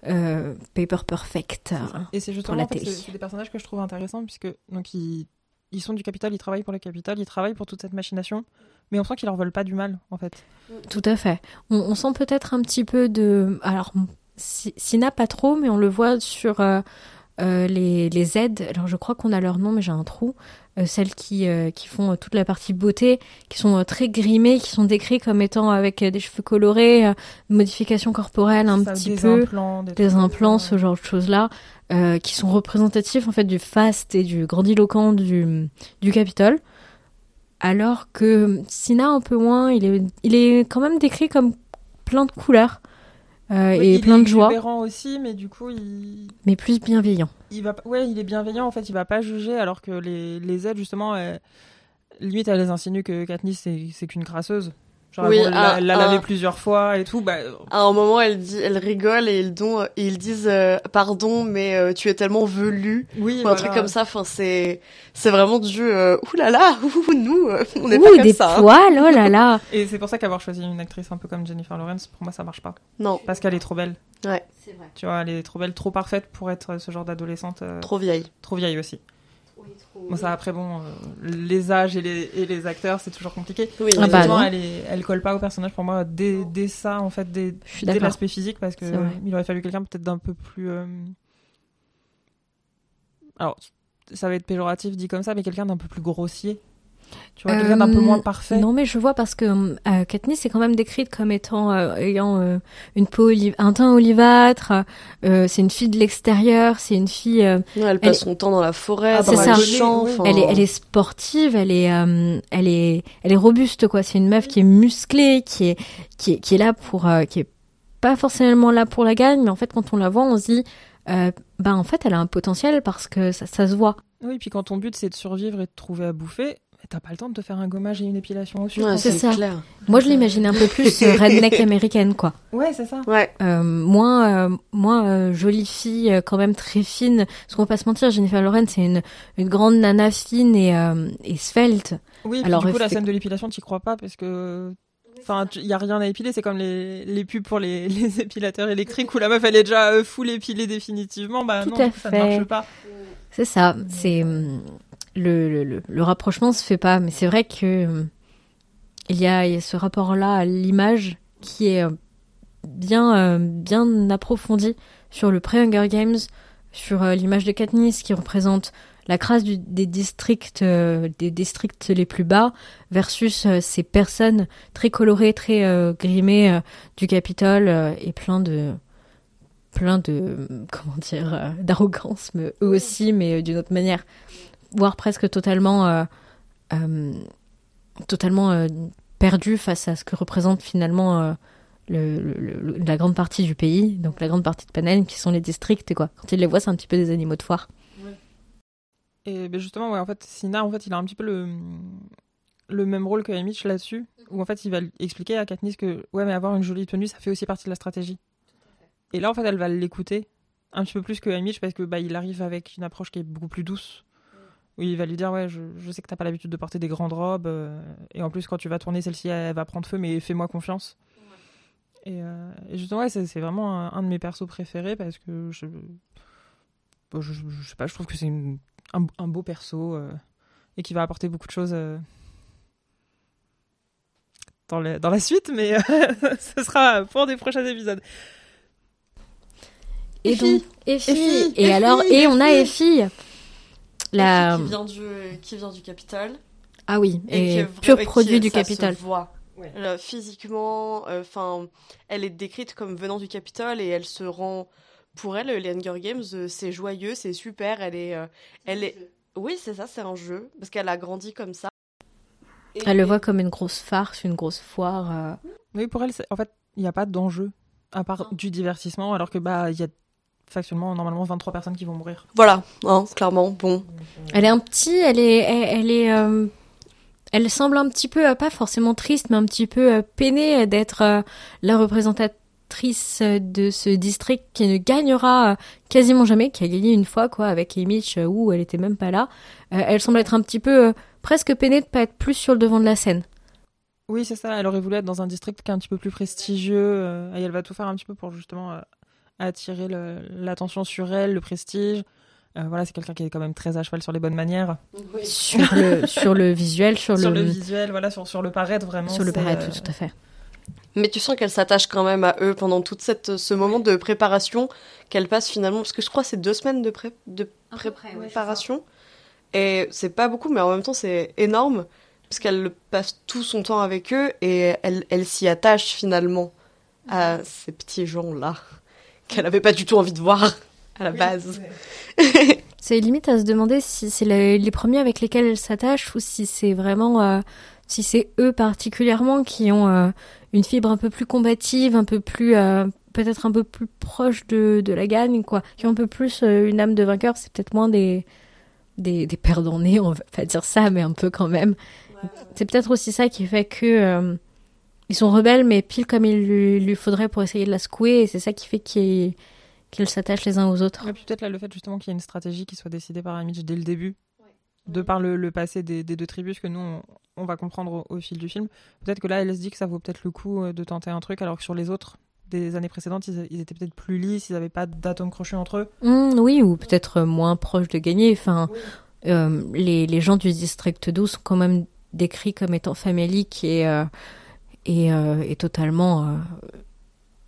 euh, paper perfect. Et c'est Pour justement la en fait, télé. c'est c'est des personnages que je trouve intéressants puisque donc ils, ils sont du capital, ils travaillent pour le capital, ils travaillent pour toute cette machination, mais on sent qu'ils leur veulent pas du mal en fait. Tout à fait. On, on sent peut-être un petit peu de. Alors, Si- Sina pas trop, mais on le voit sur euh, euh, les, les aides, alors je crois qu'on a leur nom, mais j'ai un trou, euh, celles qui, qui font toute la partie beauté, qui sont très grimées, qui sont décrites comme étant avec des cheveux colorés, modifications corporelles un Ça, petit des peu, implants, des, implants, ce genre de choses-là, qui sont représentatifs en fait du faste et du grandiloquent du, du Capitole. Alors que Sina un peu moins, il est, il est quand même décrit comme plein de couleurs euh, oui, et il plein est de joie, exubérant aussi, mais du coup, il, mais plus bienveillant. il va, ouais, il est bienveillant. En fait, il va pas juger, alors que les, les aides, justement, elles- limite, elle les insinue que Katniss c'est qu'une crasseuse. Genre, Oui, elle l'a elle l'a lavé un- plusieurs fois et tout. Bah, À un moment, elle dit, elle rigole et ils, don- et ils disent euh, pardon, mais euh, tu es tellement velu oui, ou un truc comme ça. Enfin, c'est c'est vraiment du euh, ouh là là, ouh, nous, euh, on n'est pas comme des ça. hein. poils, oh là là Et c'est pour ça qu'avoir choisi une actrice un peu comme Jennifer Lawrence, pour moi, ça marche pas. Non, Parce qu'elle est trop belle. ouais, C'est vrai. Tu vois, elle est trop belle, trop parfaite pour être ce genre d'adolescente. euh, trop vieille. trop vieille aussi. Bon, ça, après, bon, euh, les âges et les, et les acteurs, c'est toujours compliqué. Oui, Ah bah non. elle, est, elle colle pas au personnage pour moi dès, dès ça, en fait, dès, l'aspect physique, parce que il aurait fallu quelqu'un peut-être d'un peu plus. euh, Alors, ça va être péjoratif dit comme ça, mais quelqu'un d'un peu plus grossier. Tu vois, quelqu'un d'un peu Euh, moins parfait. Non, mais je vois parce que euh, Katniss est quand même décrite comme étant euh, ayant euh, une peau olive, un teint olivâtre. euh, c'est une fille de l'extérieur. C'est une fille. euh, Ouais, elle passe son temps dans la forêt, Ah, dans. Oui, enfin, elle est, elle est sportive. Elle est, euh, elle est, elle est robuste quoi. C'est une meuf qui est musclée, qui est, qui est, qui est là pour, euh, qui est pas forcément là pour la gagne, mais en fait quand on la voit, on se dit, euh, bah en fait elle a un potentiel parce que ça, ça se voit. Oui, puis quand ton but c'est de survivre et de trouver à bouffer, t'as pas le temps de te faire un gommage et une épilation au-dessus. Ouais, quoi. c'est c'est ça. clair. Moi je l'imagine un peu plus euh, redneck américaine quoi. Ouais, c'est ça. Ouais, Euh, moins, euh, moins euh, jolie fille, euh, quand même très fine. Parce qu'on va pas se mentir, Jennifer Lawrence c'est une, une grande nana fine et, euh, et svelte. Oui, Alors, du coup, la scène de l'épilation, t'y crois pas parce que. Enfin, il y a rien à épiler, c'est comme les, les pubs pour les, les épilateurs électriques où la meuf elle est déjà euh, full épilée définitivement. Bah Tout non, ça ne fait. marche pas. C'est ça. C'est le, le, le, rapprochement se fait pas, mais c'est vrai que hum, il y a, y a ce rapport-là à l'image qui est euh, bien, euh, bien approfondi sur le pré-Hunger Games, sur euh, l'image de Katniss qui représente la crasse des districts, euh, des districts les plus bas versus euh, ces personnes très colorées, très euh, grimées euh, du Capitole euh, et plein de plein de comment dire euh, d'arrogance mais eux aussi mais euh, d'une autre manière voire presque totalement euh, euh, totalement euh, perdu face à ce que représente finalement le, la grande partie du pays donc la grande partie de Panem qui sont les districts quoi quand ils les voient c'est un petit peu des animaux de foire Et ben justement, ouais, en fait, Sina, en fait, il a un petit peu le, le même rôle que Haymitch là-dessus, où en fait, il va expliquer à Katniss que, ouais, mais avoir une jolie tenue, ça fait aussi partie de la stratégie. Et là, en fait, elle va l'écouter un petit peu plus que Haymitch parce que bah, il arrive avec une approche qui est beaucoup plus douce. Où il va lui dire, ouais, je, je sais que t'as pas l'habitude de porter des grandes robes, euh, et en plus, quand tu vas tourner, celle-ci, elle, elle va prendre feu, mais fais-moi confiance. Et, euh, et justement, ouais, c'est c'est vraiment un, un de mes persos préférés parce que je, bon, je, je- je sais pas, je trouve que c'est une- un, un beau perso euh, et qui va apporter beaucoup de choses euh, dans, le- dans la suite, mais ce sera pour des prochains épisodes. et Effie. donc Effie. Effie, et Effie, alors et on a Effie. La qui vient du qui vient du Capitole ah oui qui et pur et qui- produit du ça se Capitole voit. Ouais. Euh, physiquement, enfin, elle est décrite comme venant du Capitole et elle se rend. Pour elle, les Hunger Games, euh, c'est joyeux, c'est super. Elle est, euh, elle est. Oui, c'est ça, c'est un jeu parce qu'elle a grandi comme ça. Et- elle le voit comme une grosse farce une grosse foire euh, Oui, pour elle, c'est- en fait, il n'y a pas d'enjeu à part Non. du divertissement, alors que bah il y a factuellement normalement 23 personnes qui vont mourir. Voilà, hein, clairement. Bon, Elle est un petit, elle est, elle, elle est, euh, elle semble un petit peu, euh, pas forcément triste, mais un petit peu euh, peinée d'être euh, la représentatrice de ce district qui ne gagnera quasiment jamais, qui a gagné une fois, quoi, avec euh, où elle était même pas là. Euh, elle semble être un petit peu, euh, presque peinée de pas être plus sur le devant de la scène. Oui, c'est ça. Elle aurait voulu être dans un district qui est un petit peu plus prestigieux euh, et elle va tout faire un petit peu pour justement attirer l'attention sur elle, le prestige. Euh, voilà, c'est quelqu'un qui est quand même très à cheval sur les bonnes manières, Sur le, sur le visuel, sur, sur le, le visuel, voilà, sur, sur le paraître vraiment. sur le paraître, euh, tout à fait. Mais tu sens qu'elle s'attache quand même à eux pendant cette, ce moment de préparation qu'elle passe finalement, parce que je crois que c'est deux semaines de, pré, de préparation. et c'est pas beaucoup, mais en même temps c'est énorme, parce qu'elle passe tout son temps avec eux et elle, elle s'y attache finalement à ces petits gens-là qu'elle avait pas du tout envie de voir à la base. c'est limite à se demander si c'est les, premiers avec lesquels elle s'attache ou si c'est vraiment, euh, si c'est eux particulièrement qui ont euh, une fibre un peu plus combative, un peu plus, euh, peut-être un peu plus proche de, de la gagne, quoi, qui ont un peu plus une âme de vainqueur. C'est peut-être moins des, des, des perdants nés, on va pas dire ça, mais un peu quand même. C'est peut-être aussi ça qui fait que ils sont rebelles, mais pile comme il lui, faudrait pour essayer de la secouer, et c'est ça qui fait qu'ils s'attachent les uns aux autres. Et puis peut-être là le fait justement qu'il y ait une stratégie qui soit décidée par Amish dès le début, de par le, passé des, deux tribus que nous on, va comprendre au, fil du film. Peut-être que là elle se dit que ça vaut peut-être le coup euh, de tenter un truc, alors que sur les autres des années précédentes, ils, étaient peut-être plus lisses, ils n'avaient pas d'atomes crochus entre eux. Mmh, oui, ou peut-être moins proches de gagner. Enfin, euh, les, les, gens du district 12 sont quand même décrits comme étant faméliques et euh, et, euh, totalement euh,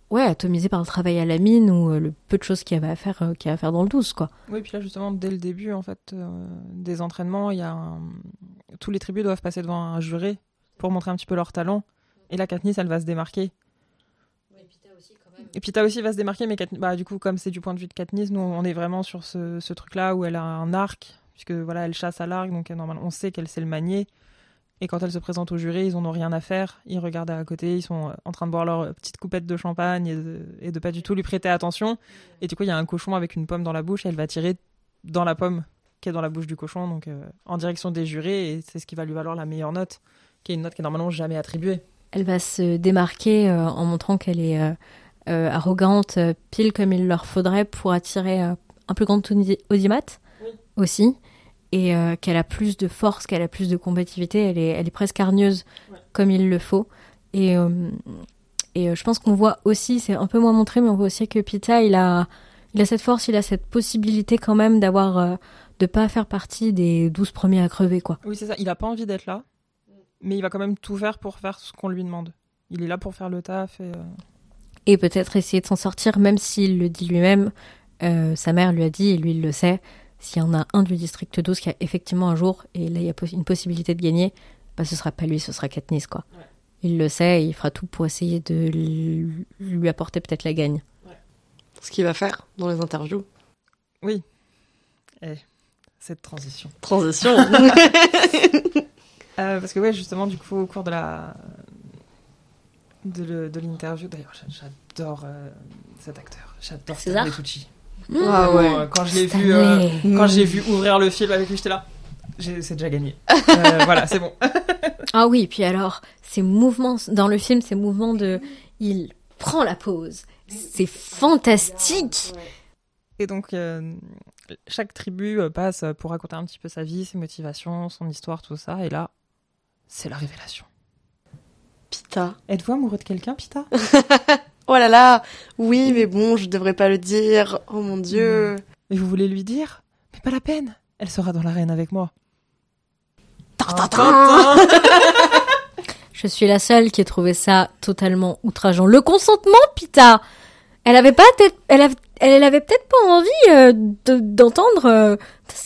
ouais, atomisé par le travail à la mine ou euh, le peu de choses qu'il y avait à faire, qu'il y a à faire dans le 12, quoi. Oui, puis là, justement, dès le début, en fait, des entraînements, il y a tous les tribus doivent passer devant un juré pour montrer un petit peu leur talent. Et là, Katniss, elle va se démarquer. Et Pita aussi va se démarquer, mais bah, du coup, comme c'est du point de vue de Katniss, nous, on est vraiment sur ce, ce truc-là où elle a un arc, puisque voilà, elle chasse à l'arc, donc normalement, on sait qu'elle sait le manier. Et quand elle se présente au jury, ils n'en ont rien à faire. Ils regardent à côté, ils sont euh, en train de boire leur petite coupette de champagne et de, et de pas du tout lui prêter attention. Et du coup, il y a un cochon avec une pomme dans la bouche et elle va tirer dans la pomme qui est dans la bouche du cochon, donc euh, en direction des jurés. Et c'est ce qui va lui valoir la meilleure note, qui est une note qui est normalement jamais attribuée. Elle va se démarquer euh, en montrant qu'elle est arrogante, pile comme il leur faudrait pour attirer un plus grand audimat aussi et euh, qu'elle a plus de force, qu'elle a plus de combativité, elle est, elle est presque hargneuse comme il le faut. Et, euh, et euh, je pense qu'on voit aussi, c'est un peu moins montré, mais on voit aussi que Pita, il a, il a cette force, il a cette possibilité quand même d'avoir, de pas faire partie des douze premiers à crever, quoi. Oui, c'est ça. Il a pas envie d'être là, mais il va quand même tout faire pour faire ce qu'on lui demande. Il est là pour faire le taf et. Et peut-être essayer de s'en sortir, même s'il le dit lui-même. sa mère lui a dit, et lui il le sait, s'il y en a un du district 12 qui a effectivement un jour, et là il y a une possibilité de gagner, bah ce sera pas lui, ce sera Katniss quoi. Il le sait, et il fera tout pour essayer de lui apporter peut-être la gagne. Ce qu'il va faire dans les interviews. Oui. Et cette transition. Transition. Euh, parce que ouais, justement, du coup, au cours de la de l'interview, d'ailleurs, j'adore euh, cet acteur, j'adore César Tucci. Ah ouais. Quand je l'ai vu, euh, quand j'ai vu ouvrir le film avec lui, j'étais là. C'est déjà gagné. Euh, voilà, c'est bon. ah oui, puis alors, ces mouvements dans le film, ces mouvements de, il prend la pause. C'est fantastique. Et donc, euh, chaque tribu passe pour raconter un petit peu sa vie, ses motivations, son histoire, tout ça. Et là, c'est la révélation. Pita. Êtes-vous amoureux de quelqu'un, Pita? Oh là là, oui, mais bon, je devrais pas le dire. Oh mon dieu. Mais vous voulez lui dire? Mais pas la peine. Elle sera dans l'arène avec moi. je suis la seule qui ait trouvé ça totalement outrageant. Le consentement, Pita. Elle avait pas, elle avait, elle avait peut-être pas envie euh, d'entendre. Euh,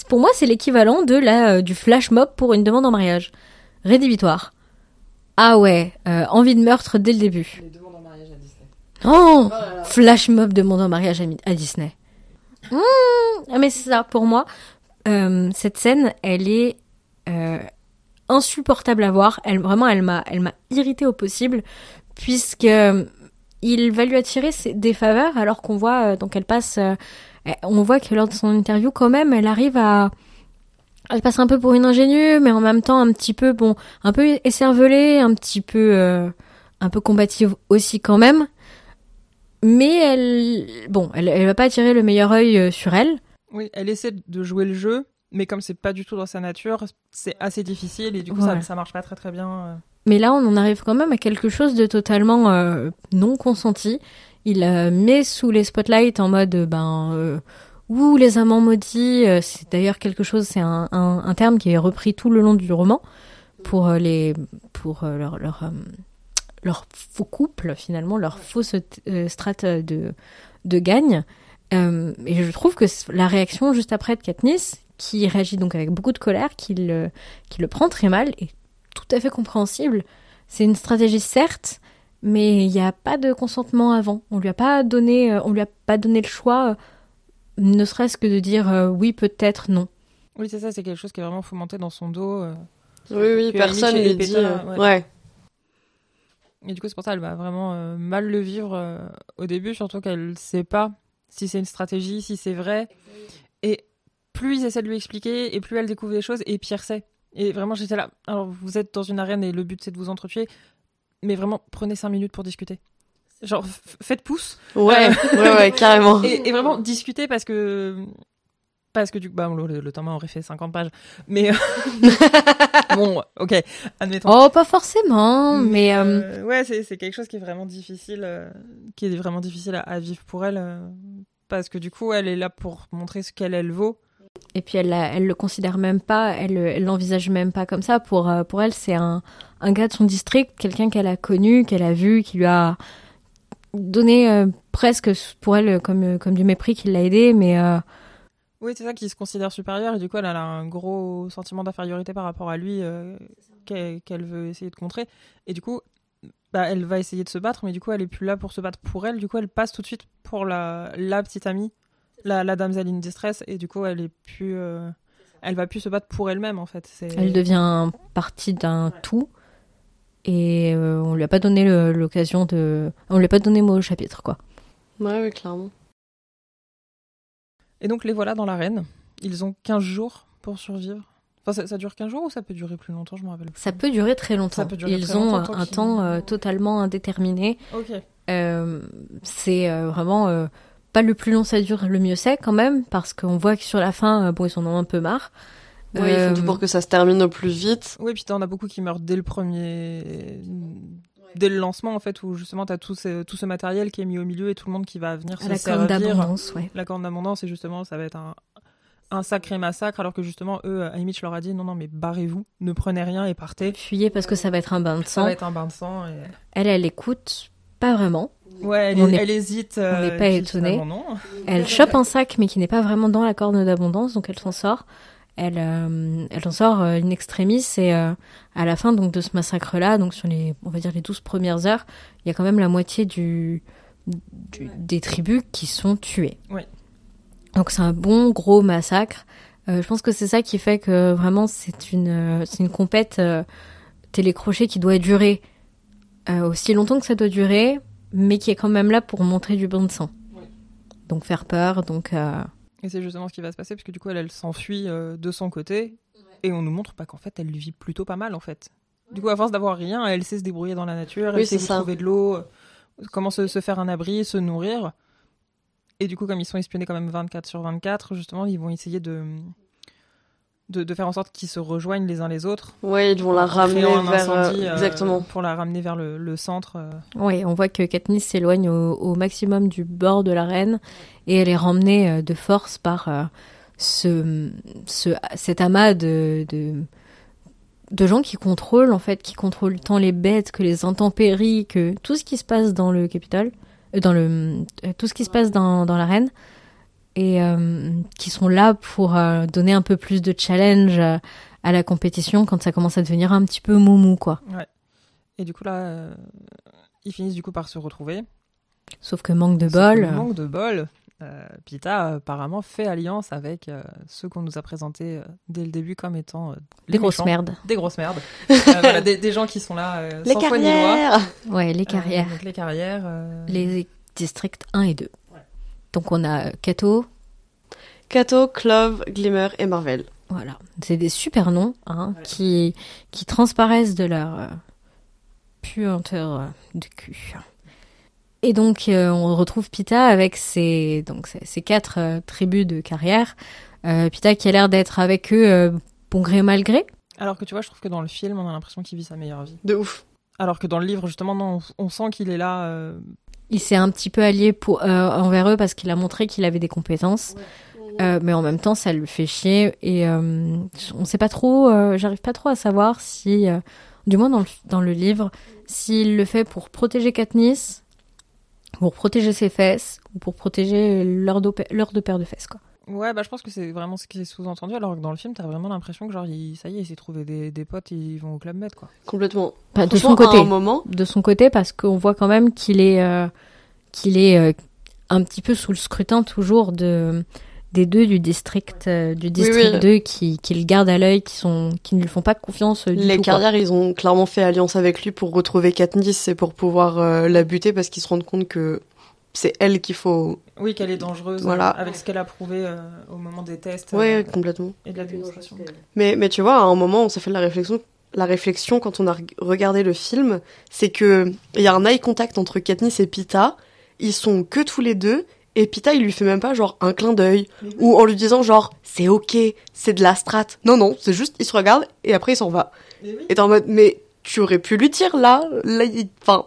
pour moi, c'est l'équivalent de la euh, du flash mob pour une demande en mariage. Rédhibitoire. Ah ouais, envie de meurtre dès le début. Oh, Flash mob demande en mariage à, Disney. Mmh, ah, mais c'est ça, pour moi, euh, cette scène, elle est euh, insupportable à voir. Elle, vraiment, elle m'a, elle m'a irrité au possible, puisque euh, il va lui attirer des faveurs, alors qu'on voit, donc elle passe, on voit que lors de son interview, quand même, elle arrive à, elle passe un peu pour une ingénue, mais en même temps un petit peu, bon, un peu écervelée, un petit peu, un peu combative aussi quand même mais elle, bon, elle, elle va pas attirer le meilleur œil euh, sur elle. Oui, elle essaie de jouer le jeu, mais comme c'est pas du tout dans sa nature, c'est assez difficile et du coup ça, ça marche pas très très bien. Euh. Mais là, on en arrive quand même à quelque chose de totalement euh, non consenti. Il met sous les spotlights en mode, ben, ou les amants maudits. c'est d'ailleurs quelque chose, c'est un, un, un, terme qui est repris tout le long du roman pour les, pour leur, leur leur faux couple finalement, leur fausse euh, strate de de gagne. Euh, et je trouve que la réaction juste après de Katniss, qui réagit donc avec beaucoup de colère, qui le, qui le prend très mal, est tout à fait compréhensible. C'est une stratégie certes, mais il n'y a pas de consentement avant. On lui a pas donné, euh, on lui a pas donné le choix, ne serait-ce que de dire euh, oui, peut-être, non. Oui, c'est ça, c'est quelque chose qui est vraiment fomenté dans son dos. oui, oui, personne lui dit. ouais. ouais. Et du coup, c'est pour ça qu'elle va vraiment mal le vivre au début, surtout qu'elle sait pas si c'est une stratégie, si c'est vrai. Et plus ils essaient de lui expliquer, et plus elle découvre des choses, et pire c'est. Et vraiment, j'étais là. Alors, vous êtes dans une arène et le but c'est de vous entretuer, mais vraiment, prenez cinq minutes pour discuter. Genre, faites pouce. Ouais, ouais, ouais, carrément. Et, vraiment, discuter parce que. Parce que du coup, bah, le, le aurait fait 50 pages. Mais. bon, ok, admettons. Oh, pas forcément, mais. Euh, ouais, c'est quelque chose qui est vraiment difficile, euh, qui est vraiment difficile à, vivre pour elle. Euh, parce que du coup, elle est là pour montrer ce qu'elle, elle vaut. Et puis elle, elle le considère même pas, elle l'envisage même pas comme ça. Pour, euh, pour elle, c'est un, un gars de son district, quelqu'un qu'elle a connu, qu'elle a vu, qui lui a donné euh, presque pour elle comme, comme du mépris, qui l'a aidé, mais. Euh, oui, c'est ça, qui se considère supérieure et du coup elle a un gros sentiment d'infériorité par rapport à lui qu'elle veut essayer de contrer. Et du coup, bah, elle va essayer de se battre, mais du coup elle est plus là pour se battre pour elle. Du coup elle passe tout de suite pour la, la petite amie la, la damsel in distress et du coup elle est plus euh, elle va plus se battre pour elle-même en fait. Elle devient partie d'un tout et euh, on lui a pas donné l'occasion de on lui a pas donné mot au chapitre quoi. Ouais oui clairement et donc les voilà dans l'arène ils ont 15 jours pour survivre Enfin, ça, dure 15 jours ou ça peut durer plus longtemps? Je me rappelle plus. Ça peut durer très longtemps. Ils ont un temps euh, totalement indéterminé. Ok. c'est vraiment pas le plus long ça dure, le mieux c'est quand même, parce qu'on voit que sur la fin, euh, bon, ils en ont un peu marre. Oui, il faut tout euh, pour que ça se termine au plus vite. Oui, puis t'en as beaucoup qui meurent dès le premier. Dès le lancement, en fait, où justement t'as tout ce, tout ce matériel qui est mis au milieu et tout le monde qui va venir se la servir. La corne d'abondance, ouais. La corne d'abondance, et justement, ça va être un, un sacré massacre, alors que justement, eux, Amish leur a dit non, non, mais barrez-vous, ne prenez rien et partez. Fuyez parce que ça va être un bain de sang. Ça va être un bain de sang. Et... Elle, elle écoute pas vraiment. Ouais, elle, elle hésite. on n'est euh, pas étonné. Elle chope un sac, mais qui n'est pas vraiment dans la corne d'abondance, donc elle s'en sort. Elle, euh, elle en sort euh, in extremis et à la fin donc de ce massacre-là, donc sur les, on va dire les 12 premières heures, il y a quand même la moitié du, des tribus qui sont tuées. Donc c'est un bon gros massacre. je pense que c'est ça qui fait que vraiment c'est une, c'est une compète télécrochet qui doit durer aussi longtemps que ça doit durer, mais qui est quand même là pour montrer du bon sang. Donc faire peur, donc. Et c'est justement ce qui va se passer, parce que du coup, elle, elle s'enfuit euh, de son côté, et on nous montre pas qu'en fait, elle vit plutôt pas mal, en fait. Du coup, à force d'avoir rien, elle sait se débrouiller dans la nature, elle sait trouver de l'eau, euh, comment se, se, faire un abri, se nourrir. Et du coup, comme ils sont espionnés quand même 24 sur 24, justement, ils vont essayer de, de, faire en sorte qu'ils se rejoignent les uns les autres. Oui, ils vont la ramener vers euh, euh, exactement pour la ramener vers le, centre. Euh. Oui, on voit que Katniss s'éloigne au, maximum du bord de l'arène et elle est ramenée de force par ce, ce, cet amas de, de, gens qui contrôlent en fait, qui contrôlent tant les bêtes que les intempéries, que tout ce qui se passe dans le Capitole, dans le tout ce qui se passe dans, dans l'arène et euh, qui sont là pour euh, donner un peu plus de challenge euh, à la compétition quand ça commence à devenir un petit peu moumou quoi. Ouais. Et du coup là, ils finissent du coup par se retrouver. Sauf que manque de bol. manque de bol. Pita apparemment fait alliance avec ceux qu'on nous a présentés dès le début comme étant des grosses merdes. Des grosses merdes. voilà, des, gens qui sont là les sans carrières. Ouais, les carrières. les carrières. Les districts 1 et 2. Donc on a Kato. Kato, Clove, Glimmer et Marvel. Voilà, c'est des super noms hein, qui, qui transparaissent de leur euh, puanteur de cul. Et donc euh, on retrouve Pita avec ses, donc, ses, quatre euh, tribus de carrière. Pita qui a l'air d'être avec eux bon gré mal gré. Alors que tu vois, je trouve que dans le film, on a l'impression qu'il vit sa meilleure vie. De ouf. Alors que dans le livre, justement, non, on sent qu'il est là il s'est un petit peu allié pour, euh, envers eux parce qu'il a montré qu'il avait des compétences. Euh, mais en même temps, ça lui fait chier et euh, on sait pas trop. J'arrive pas trop à savoir si du moins dans le, dans le livre, s'il le fait pour protéger Katniss, pour protéger ses fesses, ou pour protéger leur, do- leur deux paires de fesses, quoi. Ouais, bah je pense que c'est vraiment ce qui est sous-entendu, alors que dans le film, t'as vraiment l'impression que genre, il- ça y est, il s'est trouvé des, des potes et ils vont au Club Med, quoi. Complètement. Bah, de son côté. À un moment, de son côté parce qu'on voit quand même qu'il est euh, qu'il est euh, un petit peu sous le scrutin toujours de des deux du district euh, du district oui. 2 qui, qui le gardent à l'œil qui sont qui ne lui font pas confiance euh, du les tout quoi. carrières, ils ont clairement fait alliance avec lui pour retrouver Katniss et pour pouvoir euh, la buter parce qu'ils se rendent compte que c'est elle qu'il faut. Oui, qu'elle est dangereuse, Voilà. euh, avec ce qu'elle a prouvé euh, au moment des tests euh, Ouais, complètement. et de la démonstration. Mais, mais tu vois, à un moment, on s'est fait la réflexion. La réflexion quand on a re- regardé le film, c'est que il y a un eye contact entre Katniss et Pita. Ils sont que tous les deux. Et Pita, il lui fait même pas genre un clin d'œil ou en lui disant genre c'est ok, c'est de la strat. Non non, c'est juste il se regarde et après il s'en va. Et t'es en mode mais tu aurais pu lui dire là, là, il- enfin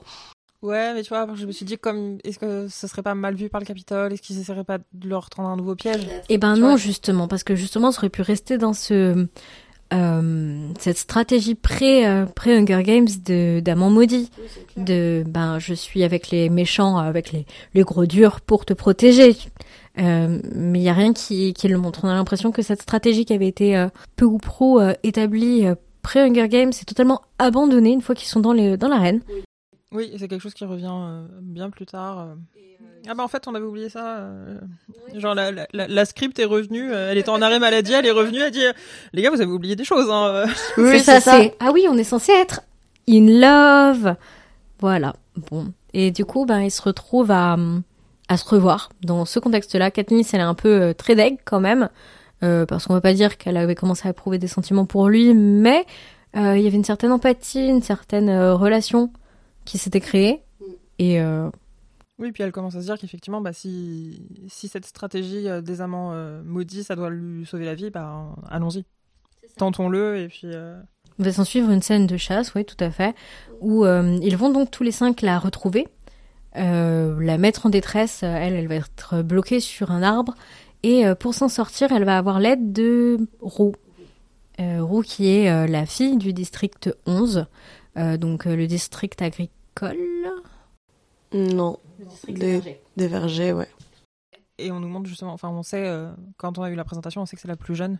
Ouais, mais tu vois, je me suis dit, comme, est-ce que ce serait pas mal vu par le Capitole? Est-ce qu'ils essaieraient pas de leur tendre un nouveau piège? Eh ben Tu non justement parce que justement ça aurait pu rester dans ce euh, cette stratégie pré euh, pré Hunger Games de d'amant maudit. De ben je suis avec les méchants avec les les gros durs pour te protéger. Euh, mais il y a rien qui qui le montre. On a l'impression que cette stratégie qui avait été euh, peu ou pro euh, établie euh, pré Hunger Games est totalement abandonnée une fois qu'ils sont dans les dans l'arène. Oui, et c'est quelque chose qui revient euh, bien plus tard. euh. Ah bah en fait, on avait oublié ça. euh, Genre la, la, la- la script est revenue, euh, elle était en arrêt maladie, elle est revenue, elle dit euh, les gars, vous avez oublié des choses. Hein. euh. oui, c'est ça, c'est ah oui, on est censé être in love. Voilà. Bon. Et du coup, ben ils se retrouvent à à se revoir dans ce contexte-là. Katniss, elle est un peu euh, très deg quand même, euh, parce qu'on va pas dire qu'elle avait commencé à éprouver des sentiments pour lui, mais euh, il y avait une certaine empathie, une certaine euh, relation qui s'était créée. Et euh, Oui, puis elle commence à se dire qu'effectivement, bah, si, si cette stratégie euh, des amants euh, maudits, ça doit lui sauver la vie, bah allons-y. Tentons-le et puis. euh, va s'en suivre une scène de chasse, oui, tout à fait, où euh, ils vont donc tous les cinq la retrouver, euh, la mettre en détresse. Elle, elle va être bloquée sur un arbre, et euh, pour s'en sortir, elle va avoir l'aide de Roux. Euh, Roux qui est euh, la fille du district 11, euh, donc euh, le district agricole. Non, Des- des vergers, ouais. Et on nous montre justement, enfin, on sait, euh, quand on a eu la présentation, on sait que c'est la plus jeune.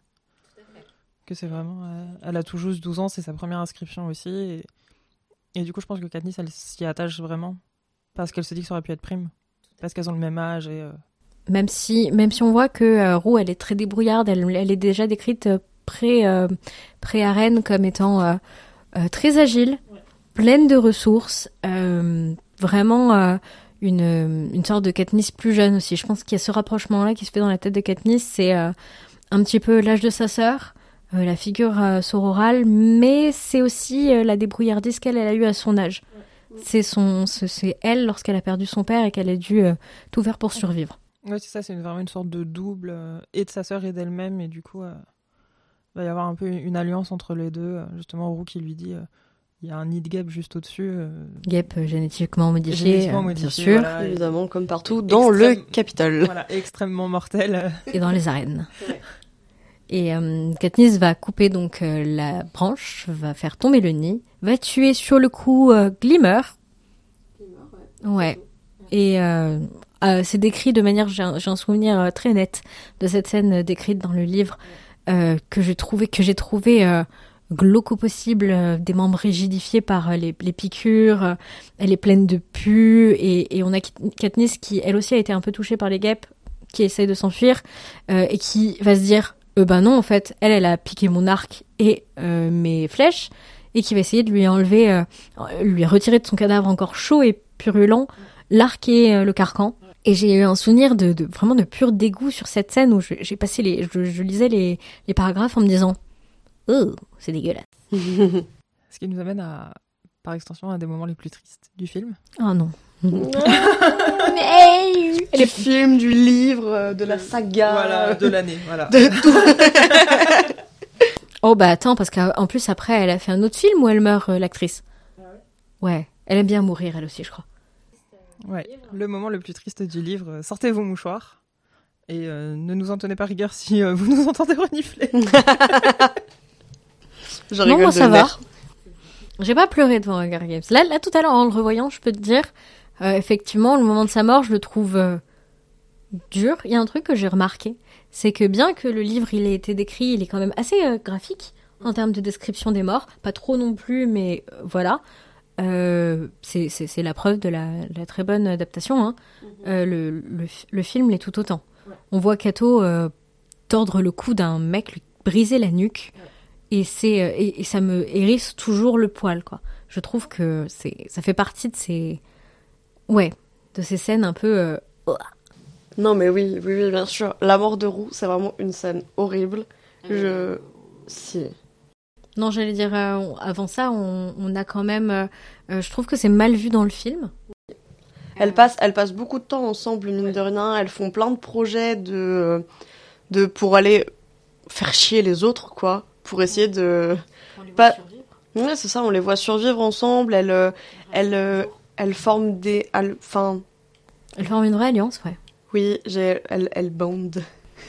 Que c'est vraiment. euh, elle a tout juste 12 ans, c'est sa première inscription aussi. Et, et du coup, je pense que Katniss, elle s'y attache vraiment. Parce qu'elle se dit que ça aurait pu être prime. Parce qu'elles ont le même âge et. euh, Même si, même si on voit que euh, Roux, elle est très débrouillarde, elle, elle est déjà décrite euh, pré, euh, pré-arène comme étant euh, très agile, pleine de ressources, euh, vraiment euh, une, une sorte de Katniss plus jeune aussi. Je pense qu'il y a ce rapprochement-là qui se fait dans la tête de Katniss, c'est un petit peu l'âge de sa sœur, la figure sororale, mais c'est aussi la débrouillardise qu'elle elle a eue à son âge. C'est elle lorsqu'elle a perdu son père et qu'elle a dû tout faire pour survivre. Ouais, c'est ça, c'est vraiment une sorte de double, et de sa sœur et d'elle-même, et du coup, il va y avoir un peu une alliance entre les deux. Justement, Roux qui lui dit, euh, il y a un nid de guêpe juste au-dessus. euh, Guêpe euh, génétiquement modifié, génétiquement modifié, bien sûr, voilà, et- Évidemment, comme partout, dans le Capitole. voilà, extrêmement mortel. et dans les arènes. Et euh, Katniss va couper donc euh, la branche, va faire tomber le nid, va tuer sur le coup euh, Glimmer. Ouais. Et euh, euh, c'est décrit de manière, j'ai un, souvenir très net de cette scène décrite dans le livre euh, que j'ai trouvé que j'ai trouvé euh, glauque au possible, euh, des membres rigidifiés par euh, les, piqûres. elle est pleine de pus et, et on a Kat- Katniss qui elle aussi a été un peu touchée par les guêpes, qui essaye de s'enfuir et qui va se dire ben non en fait elle elle a piqué mon arc et mes flèches et qui va essayer de lui enlever lui retirer de son cadavre encore chaud et purulent l'arc et le carcan et j'ai eu un souvenir de, de- vraiment de pur dégoût sur cette scène où je- j'ai passé les je, je lisais les, les paragraphes en me disant oh c'est dégueulasse Ce qui nous amène à, par extension, à un des moments les plus tristes du film. oh non Du film, du livre, euh, de la saga. Voilà, de l'année, voilà. de tout. oh bah attends parce qu'en plus après elle a fait un autre film où elle meurt euh, l'actrice ouais elle aime bien mourir elle aussi je crois Ouais, le moment le plus triste du livre, euh, sortez vos mouchoirs. Et euh, ne nous en tenez pas rigueur si euh, vous nous entendez renifler. Je non moi de ça va. J'ai pas pleuré devant Hunger Games. Là, là tout à l'heure, en le revoyant, je peux te dire, euh, effectivement, le moment de sa mort, je le trouve euh, dur. Il y a un truc que j'ai remarqué, c'est que bien que le livre il ait été décrit, il est quand même assez euh, graphique en termes de description des morts. Pas trop non plus, mais euh, voilà. Euh, c'est- c'est c'est la preuve de la, la très bonne adaptation. Hein. Euh, le, le, le film l'est tout autant. On voit Kato euh, tordre le cou d'un mec, lui briser la nuque, et c'est et, et ça me hérisse toujours le poil quoi. Je trouve que c'est ça fait partie de ces ouais de ces scènes un peu euh, Non, mais oui, oui, oui, bien sûr. La mort de Roux, c'est vraiment une scène horrible. Je. Si. Non, j'allais dire, euh, avant ça, on, on a quand même. euh, euh, je trouve que c'est mal vu dans le film. Elles passent, elles passent beaucoup de temps ensemble, mine de rien. Elles font plein de projets de, de pour aller faire chier les autres, quoi. Pour essayer de. Pas- Ouais, c'est ça. On les voit survivre ensemble. Elles, elles, elles forment des. elles- Enfin, Elles forment une vraie alliance, ouais. oui, j'ai, elles, elles bondent.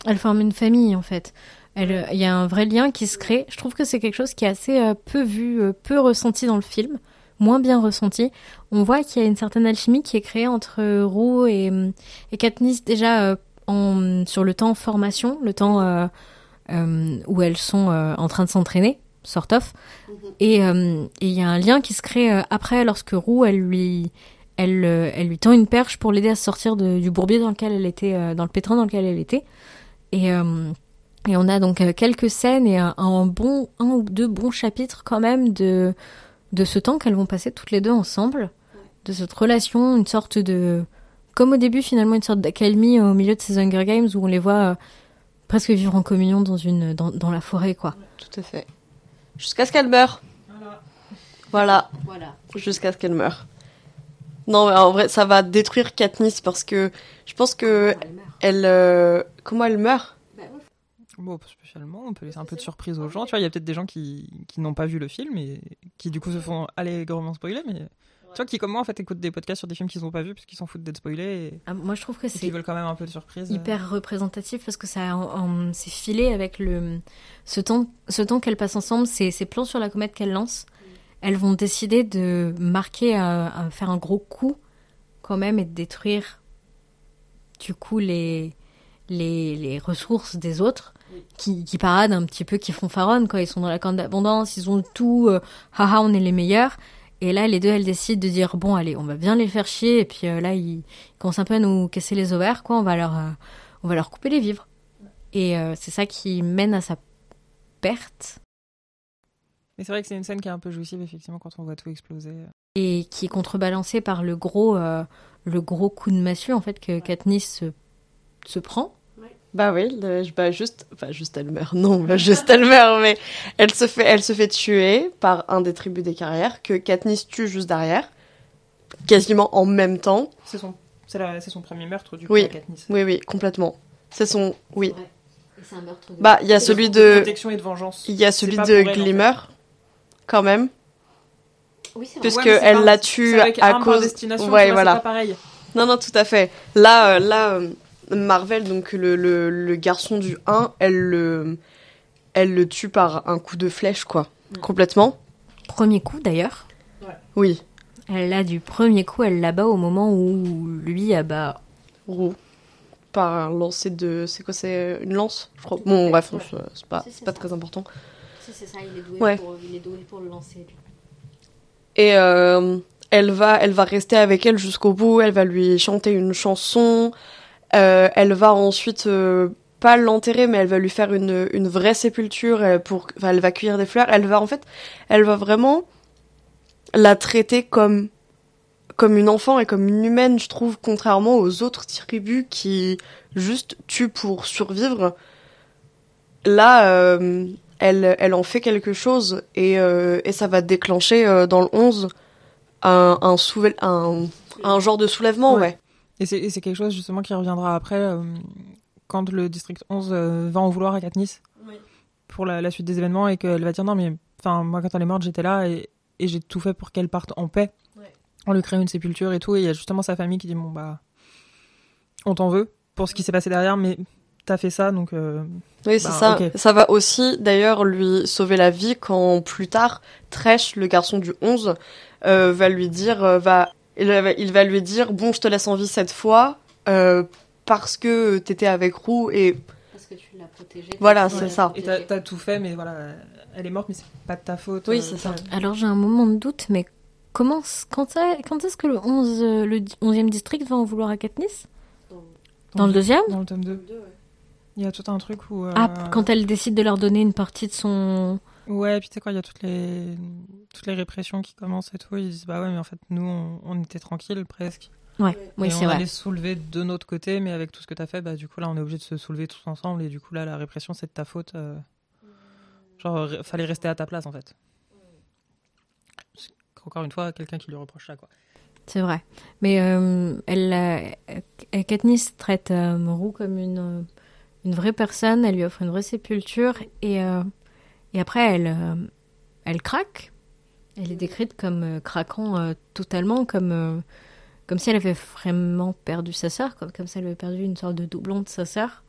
Elles forment une famille, en fait. Elle, Il y a un vrai lien qui se crée. Je trouve que c'est quelque chose qui est assez euh, peu vu, euh, peu ressenti dans le film, moins bien ressenti. On voit qu'il y a une certaine alchimie qui est créée entre euh, Roux et, euh, et Katniss déjà en, sur le temps formation, le temps euh, euh, où elles sont euh, en train de s'entraîner, sort of. Et euh, et il y a un lien qui se crée après lorsque Roux, elle lui, elle, elle lui tend une perche pour l'aider à sortir de- du bourbier dans lequel elle était, dans le pétrin dans lequel elle était. Et, euh, et on a donc euh, quelques scènes et un, un bon, un ou deux bons chapitres quand même de, de ce temps qu'elles vont passer toutes les deux ensemble, de cette relation, une sorte de, comme au début finalement, une sorte d'accalmie au milieu de ces Hunger Games où on les voit euh, presque vivre en communion dans une, dans, dans la forêt, quoi. Tout à fait. Jusqu'à ce qu'elle meure. Voilà. Voilà. Jusqu'à ce qu'elle meure. Non, mais en vrai, ça va détruire Katniss parce que je pense que elle. euh, Comment elle meurt? Bon, pas spécialement, on peut laisser un peu de surprise aux gens. Tu vois, il y a peut-être des gens qui, qui n'ont pas vu le film et qui du coup se font allègrement spoiler, mais tu vois, qui comme moi en fait écoutent des podcasts sur des films qu'ils n'ont pas vus puisqu'ils s'en foutent d'être spoilés et, Ah, moi, je trouve que c'est qu'ils veulent quand même un peu de surprise. hyper représentatif parce que ça en- en- c'est filé avec le ce temps ce temps qu'elles passent ensemble ces, ces plans sur la comète qu'elles lancent. Elles vont décider de marquer euh, faire un gros coup quand même et de détruire du coup les les, les ressources des autres qui, qui paradent un petit peu qui font faronne quoi ils sont dans la corne d'abondance ils ont tout euh, haha on est les meilleurs et là les deux elles décident de dire bon allez on va bien les faire chier et puis euh, là ils commencent un peu à nous casser les ovaires, quoi. On va leur, euh, on va leur couper les vivres. Et c'est ça qui mène à sa perte Mais c'est vrai que c'est une scène qui est un peu jouissive effectivement quand on voit tout exploser. et qui est contrebalancée par le gros, le gros coup de massue en fait que Katniss se, se prend. Bah oui, le- bah juste, bah juste elle meurt. Non, bah juste elle meurt, mais elle se fait, elle se fait tuer par un des tribus des carrières que Katniss tue juste derrière, quasiment en même temps. C'est son, c'est, la- c'est son premier meurtre du coup, Oui. à Katniss. Oui, oui, complètement. C'est son, oui. C'est un meurtre de... Bah il y a celui de protection et de vengeance. il y a celui pas de en fait. Glimmer, quand même, oui, c'est puisque Ouais, elle par- la c'est tue avec à cause. destination, Ouais, voilà. C'est pas pareil. Non, non, tout à fait. Là, euh, là, euh, Marvel, donc le, le, le garçon du 1, elle le, elle le tue par un coup de flèche, quoi. Complètement. Premier coup d'ailleurs. Oui. Elle l'a du premier coup, elle l'abat au moment où lui abat. Roux. Par un lancer de. C'est quoi C'est une lance Je crois. Bon, bref, se- c'est pas, Si, ça. très important. c'est ça, il est doué, Ouais. pour, il est doué pour le lancer. Et euh, elle, va, elle va rester avec elle jusqu'au bout. Elle va lui chanter une chanson. Euh, elle va ensuite. euh, pas l'enterrer, mais elle va lui faire une, une vraie sépulture. euh, Pour, enfin, elle va cueillir des fleurs. Elle va, en fait, elle va vraiment la traiter comme comme une enfant et comme une humaine, je trouve, contrairement aux autres tribus qui juste tuent pour survivre. Là, euh, elle, elle en fait quelque chose et, euh, et ça va déclencher euh, dans le 11 un, un, souvel- un, un genre de soulèvement, Ouais. ouais. Et c'est, quelque chose justement qui reviendra après euh, quand le district 11 euh, va en vouloir à Katniss pour la, la suite des événements et qu'elle va dire non mais enfin moi quand elle est morte j'étais là et, et j'ai tout fait pour qu'elle parte en paix. On lui crée une sépulture et tout et il y a justement sa famille qui dit bon bah on t'en veut pour ce qui s'est passé derrière mais t'as fait ça, donc. euh, Oui, c'est Bah, ça. Ça va aussi, d'ailleurs, lui sauver la vie quand plus tard, Tresh, le garçon du 11, euh, va lui dire, euh, va, il va, il va lui dire, bon, je te laisse en vie cette fois, euh, parce que t'étais avec Roux et Parce que tu l'as protégée. Voilà, c'est ça. Et t'as tout fait, mais voilà, elle est morte, mais c'est pas de ta faute. Oui, euh, c'est ça. ouais. Alors j'ai un moment de doute, mais comment, quand, quand est-ce que le 11, euh, le 11e district va en vouloir à Katniss? Dans le deuxième? Dans le tome 2. Il y a tout un truc où. euh, Ah, quand elle décide de leur donner une partie de son... Ouais, puis tu sais quoi, il y a toutes les toutes les répressions qui commencent et tout. Ils disent bah ouais, mais en fait nous on, on était tranquilles presque. Ouais, oui, et c'est on vrai. allait se soulever de notre côté, mais avec tout ce que t'as fait, bah du coup là on est obligé de se soulever tous ensemble et du coup là la répression c'est de ta faute. euh. Genre fallait rester à ta place en fait. Encore une fois, quelqu'un qui lui reproche ça quoi. C'est vrai. Mais euh, elle, euh, Katniss traite euh, Roux comme une, euh, une vraie personne, elle lui offre une vraie sépulture et, et après elle, euh, elle craque. Elle est décrite comme euh, craquant euh, totalement, comme, euh, comme si elle avait vraiment perdu sa sœur, comme, comme si elle avait perdu une sorte de doublon de sa sœur.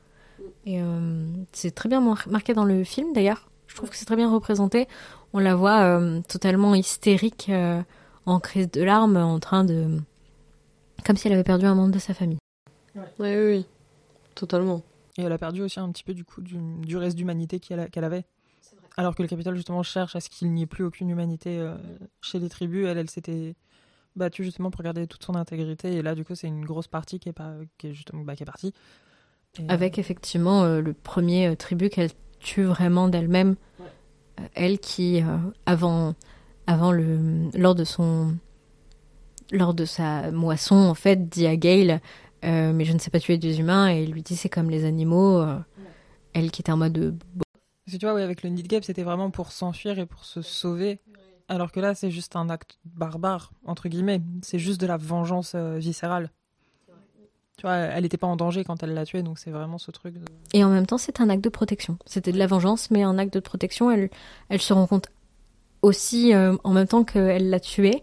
Et euh, c'est très bien mar- marqué dans le film d'ailleurs. Je trouve que c'est très bien représenté. On la voit euh, totalement hystérique. euh, en crise de larmes, en train de. Comme si elle avait perdu un membre de sa famille. Oui, oui, oui. Totalement. Et elle a perdu aussi un petit peu du coup du, du reste d'humanité qu'elle qu'elle avait. Alors que le Capitole justement cherche à ce qu'il n'y ait plus aucune humanité euh, chez les tribus, elle, elle s'était battue justement pour garder toute son intégrité. Et là, du coup, c'est une grosse partie qui est, pas, qui est justement bah, qui est partie. Et, euh, Avec effectivement euh, le premier tribut qu'elle tue vraiment d'elle-même. Elle qui, avant, avant le. lors de son. lors de sa moisson, en fait, dit à Gale euh, Mais je ne sais pas tuer des humains. Et il lui dit C'est comme les animaux. euh, Elle qui était en mode. euh, Parce que tu vois, oui, avec le Need Gap, c'était vraiment pour s'enfuir et pour se sauver. Alors que là, c'est juste un acte barbare, entre guillemets. C'est juste de la vengeance euh, viscérale. Tu vois, elle n'était pas en danger quand elle l'a tué, donc c'est vraiment ce truc. de- Et en même temps, c'est un acte de protection. C'était de la vengeance, mais un acte de protection. Elle, elle se rend compte aussi, euh, en même temps qu'elle l'a tué,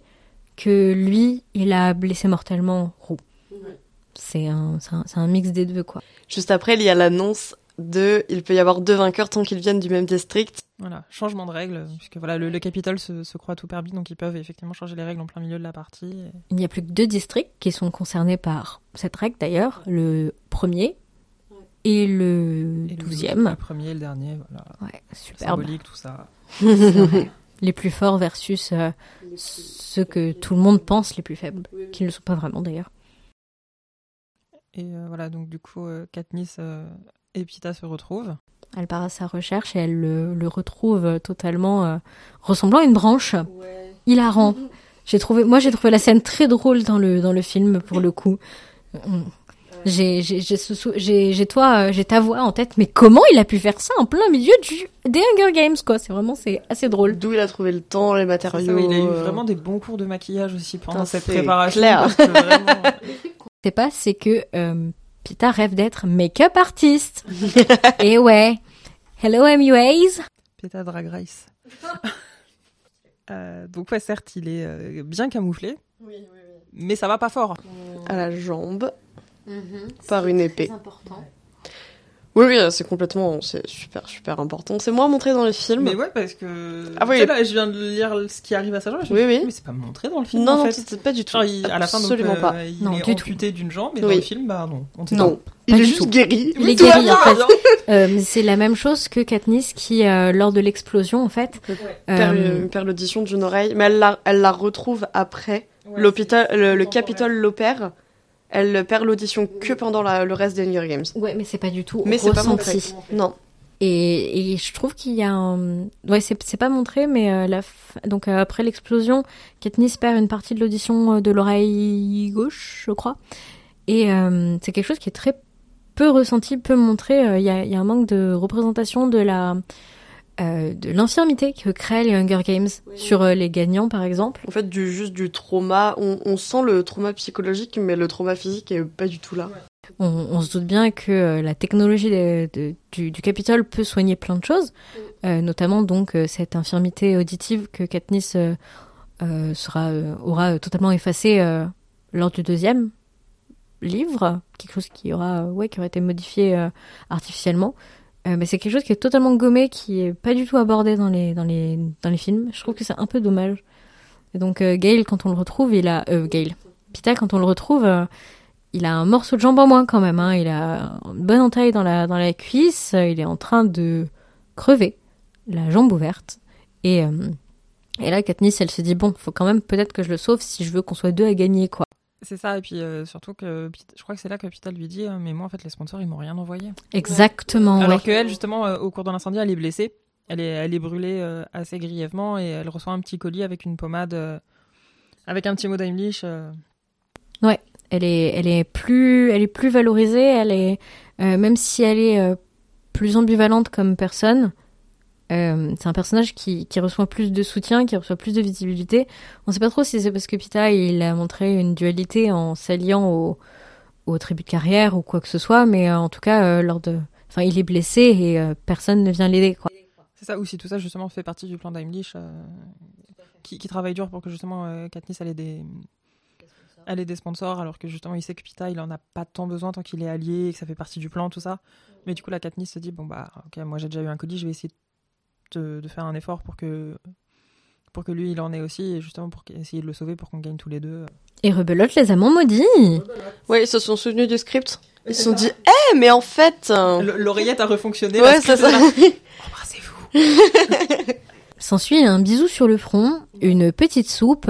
que lui, il a blessé mortellement Roux. C'est un, c'est un, c'est un mix des deux, quoi. Juste après, il y a l'annonce de il peut y avoir deux vainqueurs tant qu'ils viennent du même district. Voilà, changement de règles, puisque voilà, le, le Capitole se, se croit tout permis, donc ils peuvent effectivement changer les règles en plein milieu de la partie. et- Il n'y a plus que deux districts qui sont concernés par cette règle, d'ailleurs. Le premier et le et douzième. Le premier et le dernier, voilà. Ouais, superbe. Symbolique, tout ça. Les plus forts versus euh, ceux que tout le monde pense les plus faibles, qui ne le sont pas vraiment d'ailleurs. Et euh, voilà, donc du coup, euh, Katniss euh, et Pita se retrouvent. Elle part à sa recherche et elle le, le retrouve totalement euh, ressemblant à une branche. Hilarant. J'ai trouvé, moi j'ai trouvé la scène très drôle dans le dans le film pour le coup. Mm. J'ai toi euh, j'ai ta voix en tête mais comment il a pu faire ça en plein milieu du des Hunger Games quoi? C'est vraiment c'est assez drôle. D'où il a trouvé le temps, les matériaux. ça, il a eu euh, vraiment des bons cours de maquillage aussi pendant cette c'est préparation. clair. C'est pas c'est que euh, Pita rêve d'être make-up artiste. et ouais. Hello MUAs. Pita Drag Race. Euh, donc ouais, certes, il est euh, bien camouflé, mais ça va pas fort. à la jambe par une épée. important. Oui, oui, c'est complètement, c'est super, super important. C'est moins montré dans les films. Mais ouais, parce que Ah oui. tu sais, là, je viens de lire ce qui arrive à sa jambe. je Oui, oui. Mais c'est pas montré dans le film. non, en non, fait. c'est pas du tout. Genre, il- à la fin, donc, Absolument euh, pas. il Non, est du tout. amputé d'une jambe, mais dans le film, bah non. On Non, pas. il Pas est juste tout. guéri. Il est guéri, en fait. hein. Euh, mais c'est la même chose que Katniss qui, euh, lors de l'explosion, en fait, Perd, euh, perd l'audition d'une oreille, mais elle la, elle la retrouve après. Ouais, L'hôpital, le. Capitole l'opère. Elle perd l'audition que pendant la- le reste des Hunger Games. ouais, mais c'est pas du tout Mais c'est pas montré. ressenti. Non. Et, et je trouve qu'il y a un... Ouais, c'est pas montré, mais euh, la f- donc euh, après l'explosion, Katniss perd une partie de l'audition euh, de l'oreille gauche, je crois. Et euh, c'est quelque chose qui est très peu ressenti, peu montré. Il y, a, il y a un manque de représentation de la euh, de l'infirmité que créent les Hunger Games sur euh, les gagnants, par exemple. En fait, du, juste du trauma. On, on sent le trauma psychologique, mais le trauma physique est pas du tout là. On, on se doute bien que euh, la technologie de- de- du, du Capitole peut soigner plein de choses, euh, notamment donc euh, cette infirmité auditive que Katniss euh, euh, sera, euh, aura totalement effacée euh, lors du deuxième. livre, quelque chose qui aura, ouais, qui aurait été modifié euh, artificiellement. Euh, c'est quelque chose qui est totalement gommé, qui est pas du tout abordé dans les dans les dans les films. Je trouve que c'est un peu dommage. Et donc euh, Gail, quand on le retrouve, il a euh, Gail, Pita, quand on le retrouve, euh, il a un morceau de jambe en moins quand même. Hein. Il a une bonne entaille dans la dans la cuisse. Il est en train de crever, la jambe ouverte. Et euh, et là, Katniss, elle se dit bon, faut quand même peut-être que je le sauve si je veux qu'on soit deux à gagner, quoi. C'est ça, et puis euh, surtout que je crois que c'est là que Pita lui dit euh, Mais moi, en fait, les sponsors, ils m'ont rien envoyé. Exactement. ouais. Alors qu'elle, justement, euh, au cours de l'incendie, elle est blessée. Elle est, elle est brûlée euh, assez grièvement et elle reçoit un petit colis avec une pommade, avec un petit mot d'Heimlich. euh. elle est, elle est plus, elle est plus valorisée. Elle est, même si elle est plus ambivalente comme personne, euh, c'est un personnage qui, qui reçoit plus de soutien, qui reçoit plus de visibilité. On sait pas trop si c'est parce que Pita il a montré une dualité en s'alliant au, au tribut de carrière ou quoi que ce soit, mais euh, en tout cas euh, lors de, enfin il est blessé et personne ne vient l'aider. C'est ça, ou si tout ça, justement, fait partie du plan d'Heimlich, qui, travaille dur pour que, justement, Katniss, ait des. Elle ait des sponsors, alors que justement, il sait que Pita, il en a pas tant besoin tant qu'il est allié et que ça fait partie du plan, tout ça. Mais du coup, la Katniss se dit bon, bah, ok, moi j'ai déjà eu un colis, je vais essayer de, de faire un effort pour que, pour que lui, il en ait aussi, et justement pour essayer de le sauver pour qu'on gagne tous les deux. Et rebelote les amants maudits. Ouais, ils se sont souvenus du script. Ils se sont dit, eh, mais en fait. euh, L'oreillette a refonctionné. Ouais, c'est ça. Embrassez-vous. S'ensuit un bisou sur le front, une petite soupe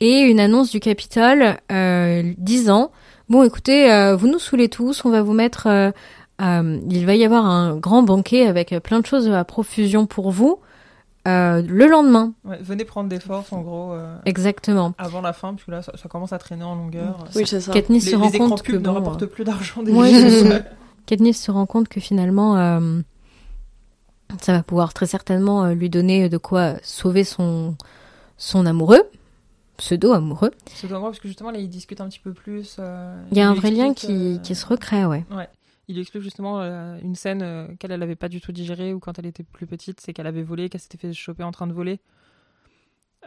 et une annonce du Capitole euh, disant bon écoutez euh, vous nous saoulez tous on va vous mettre euh, euh, il va y avoir un grand banquet avec plein de choses à profusion pour vous euh, le lendemain Ouais, venez prendre des forces, en gros, euh, exactement avant la fin, parce que là, ça, ça commence à traîner en longueur. Oui, c'est ça. Katniss les, se les rend écrans compte que ne bon, rapportent euh, plus d'argent Ouais, déjà. c'est ça. Katniss se rend compte que finalement euh, ça va pouvoir très certainement euh, lui donner de quoi sauver son son amoureux pseudo amoureux C'est dommage parce que justement là ils discutent un petit peu plus. euh, il y a un vrai lien qui, euh, qui se recrée ouais Il lui explique justement euh, une scène euh, qu'elle elle avait pas du tout digérée ou quand elle était plus petite, c'est qu'elle avait volé, qu'elle s'était fait choper en train de voler.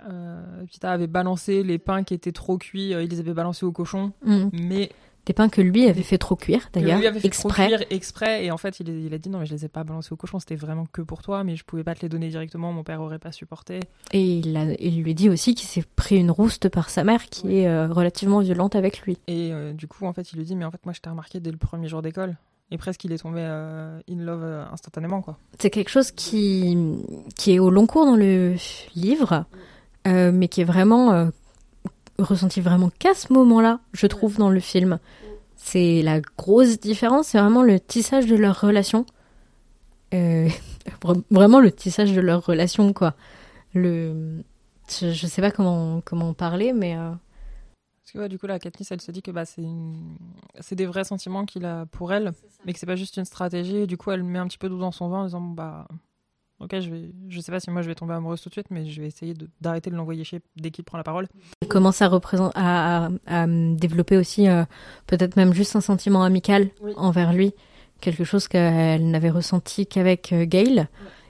Euh, Pita avait balancé les pains qui étaient trop cuits, il les avait balancés au cochon, Mm. mais Des pains que lui avait fait trop cuire, d'ailleurs, fait trop exprès. cuire exprès et en fait il, il a dit non mais je les ai pas balancés au cochon, c'était vraiment que pour toi, mais je pouvais pas te les donner directement, mon père aurait pas supporté. Et il, a- il lui dit aussi qu'il s'est pris une rouste par sa mère qui est euh, relativement violente avec lui. Et euh, du coup, en fait, il lui dit, mais en fait, moi, je t'ai remarqué dès le premier jour d'école. Et presque, il est tombé euh, in love instantanément, quoi. C'est quelque chose qui, qui est au long cours dans le livre, mais qui est vraiment ressenti vraiment qu'à ce moment-là, je trouve, dans le film. C'est la grosse différence, c'est vraiment le tissage de leur relation. Euh, vra- vraiment le tissage de leur relation, quoi. Le, je, je sais pas comment, comment parler, mais euh, Parce que, ouais, du coup, là, Katniss, elle se dit que bah, c'est une... c'est des vrais sentiments qu'il a pour elle, mais que c'est pas juste une stratégie. Et du coup, elle met un petit peu d'eau dans son vin en disant, bah, ok, je vais, je sais pas si moi je vais tomber amoureuse tout de suite, mais je vais essayer d'arrêter de l'envoyer chier dès qu'il prend la parole. Elle commence à, représenter, à, à- à développer aussi euh, peut-être même juste un sentiment amical Oui. envers lui, quelque chose qu'elle n'avait ressenti qu'avec euh, Gail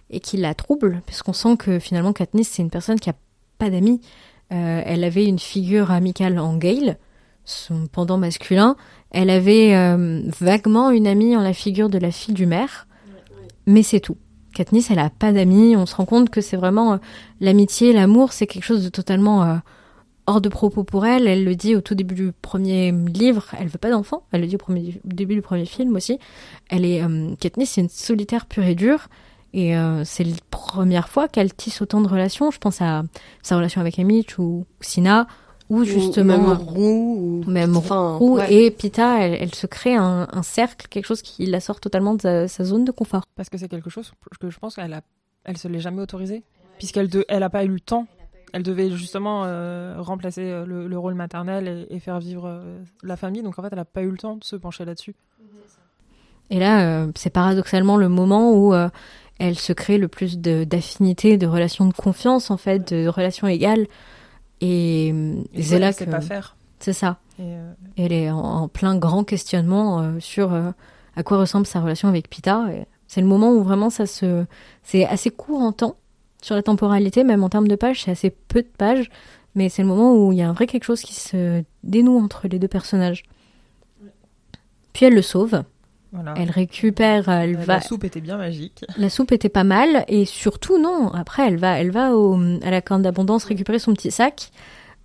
et qui la trouble, puisqu'on sent que finalement Katniss c'est une personne qui a pas d'amis. Euh, elle avait une figure amicale en Gail, son pendant masculin. Elle avait euh, vaguement une amie en la figure de la fille du maire, mais c'est tout. Katniss, elle a pas d'amis. On se rend compte que c'est vraiment euh, l'amitié, l'amour, c'est quelque chose de totalement euh, hors de propos pour elle. Elle le dit au tout début du premier livre. Elle veut pas d'enfant. Elle le dit au, premier, début du premier film aussi. Elle est euh, Katniss, c'est une solitaire pure et dure. Et c'est la première fois qu'elle tisse autant de relations. Je pense à sa relation avec Amish ou Sina, ou justement Même roux. Ou... même Enfin, Roux ouais. et Pita. Elle, elle se crée un, un cercle, quelque chose qui la sort totalement de sa, sa zone de confort. Parce que c'est quelque chose que je pense qu'elle a... elle se l'est jamais autorisé, puisqu'elle de... elle a pas eu le temps. Elle devait justement euh, remplacer euh, le, le rôle maternel et, et faire vivre euh, la famille. Donc en fait, elle a pas eu le temps de se pencher là-dessus. Et là, euh, c'est paradoxalement le moment où euh, elle se crée le plus de- d'affinité, de, relations de confiance, en fait, de relations égales. Et, euh, Et c'est là elle que pas faire. c'est ça. Et, euh, Elle est en, en plein grand questionnement euh, sur euh, à quoi ressemble sa relation avec Pita. Et C'est le moment où vraiment ça se, c'est assez court en temps sur la temporalité, même en termes de pages, c'est assez peu de pages, mais c'est le moment où il y a un vrai quelque chose qui se dénoue entre les deux personnages. puis elle le sauve. Voilà. Elle récupère, elle La va. soupe était bien magique. La soupe était pas mal et surtout non. Après, elle va, elle va au, à la corne d'abondance récupérer son petit sac.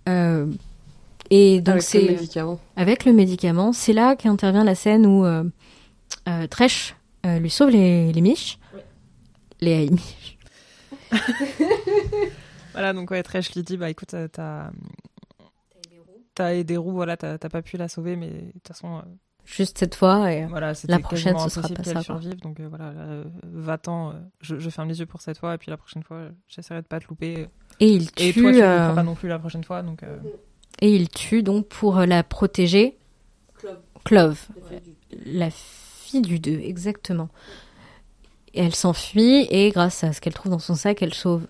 Euh, et donc Avec le c'est médicament. avec le médicament. C'est là qu'intervient la scène où euh, euh, Tresh euh, lui sauve les, les miches. Les miches. Voilà, donc ouais, Tresh lui dit bah écoute, t'as t'as des roues, voilà, t'as t'as pas pu la sauver, mais de toute façon, euh, Juste cette fois. Et... voilà, La prochaine, ce sera pas ça, survive, donc euh, voilà, euh, va-t'en, euh, je, je ferme les yeux pour cette fois, et puis la prochaine fois, j'essaierai de pas te louper. Et il tue. Et toi, tu ne euh, louperas pas non plus la prochaine fois, donc euh, Et il tue donc pour la protéger Clove, la fille du 2, exactement. Et elle s'enfuit et grâce à ce qu'elle trouve dans son sac, elle sauve.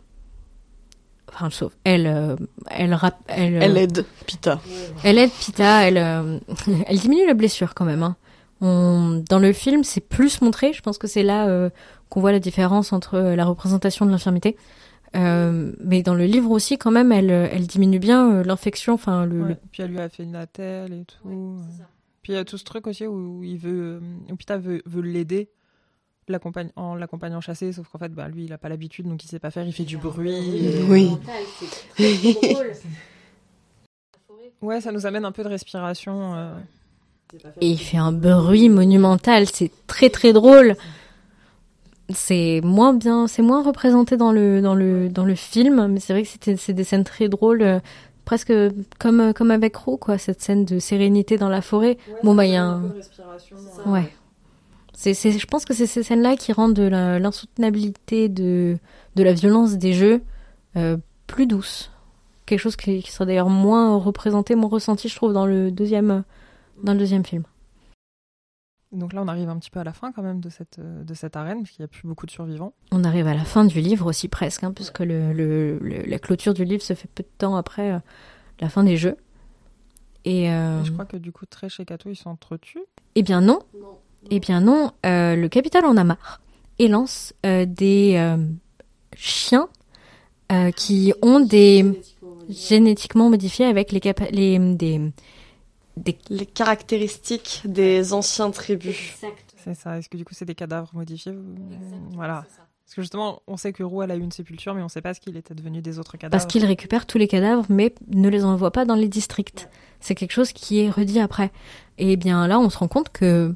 Enfin, elle sauve. Elle, euh, elle, rap- elle, euh, Elle aide Pita. elle aide Pita. Elle, euh, elle diminue la blessure quand même. hein. On, dans le film, c'est plus montré. Je pense que c'est là euh, qu'on voit la différence entre euh, la représentation de l'infirmité. Euh, mais dans le livre aussi, quand même, elle, elle diminue bien euh, l'infection. Enfin, le, ouais. le- Puis elle lui a fait une attelle et tout. Puis il y a tout ce truc aussi où il veut, où Pita veut, veut l'aider en l'accompagnant chasser, sauf qu'en fait, bah, lui, il a pas l'habitude, donc il sait pas faire, il fait du bruit. et- Oui. Ouais, ça nous amène un peu de respiration. euh. Et il fait un bruit monumental, c'est très très drôle. C'est moins bien, c'est moins représenté dans le dans le dans le film, mais c'est vrai que c'était c'est des scènes très drôles, euh, presque comme comme avec Ro quoi, cette scène de sérénité dans la forêt. Bon bah il y a un ouais. C'est c'est je pense que c'est ces scènes-là qui rendent de la- l'insoutenabilité de de la violence des jeux euh, plus douce. Quelque chose qui, qui sera d'ailleurs moins représenté, moins ressenti, je trouve, dans le deuxième dans le deuxième film. Donc là, on arrive un petit peu à la fin quand même de cette, euh, de cette arène, parce qu'il n'y a plus beaucoup de survivants. On arrive à la fin du livre aussi presque, hein, puisque le, le- le- la clôture du livre se fait peu de temps après euh, la fin des jeux. Et, euh, Et je crois que du coup, Tresh et Kato, ils s'entretuent. eh bien non, eh bien non, euh, le capital en a marre et lance euh, des euh, chiens euh, qui ont des génétiquement modifiés avec les, capa- les des, des Les caractéristiques des anciens tribus. C'est ça. Est-ce que du coup, c'est des cadavres modifiés ou- Voilà. Parce que justement, on sait que Roux, elle a eu une sépulture, mais on ne sait pas ce qu'il était devenu des autres cadavres. Parce qu'ils récupèrent tous les cadavres, mais ne les envoient pas dans les districts. C'est quelque chose qui est redit après. Et bien là, on se rend compte que,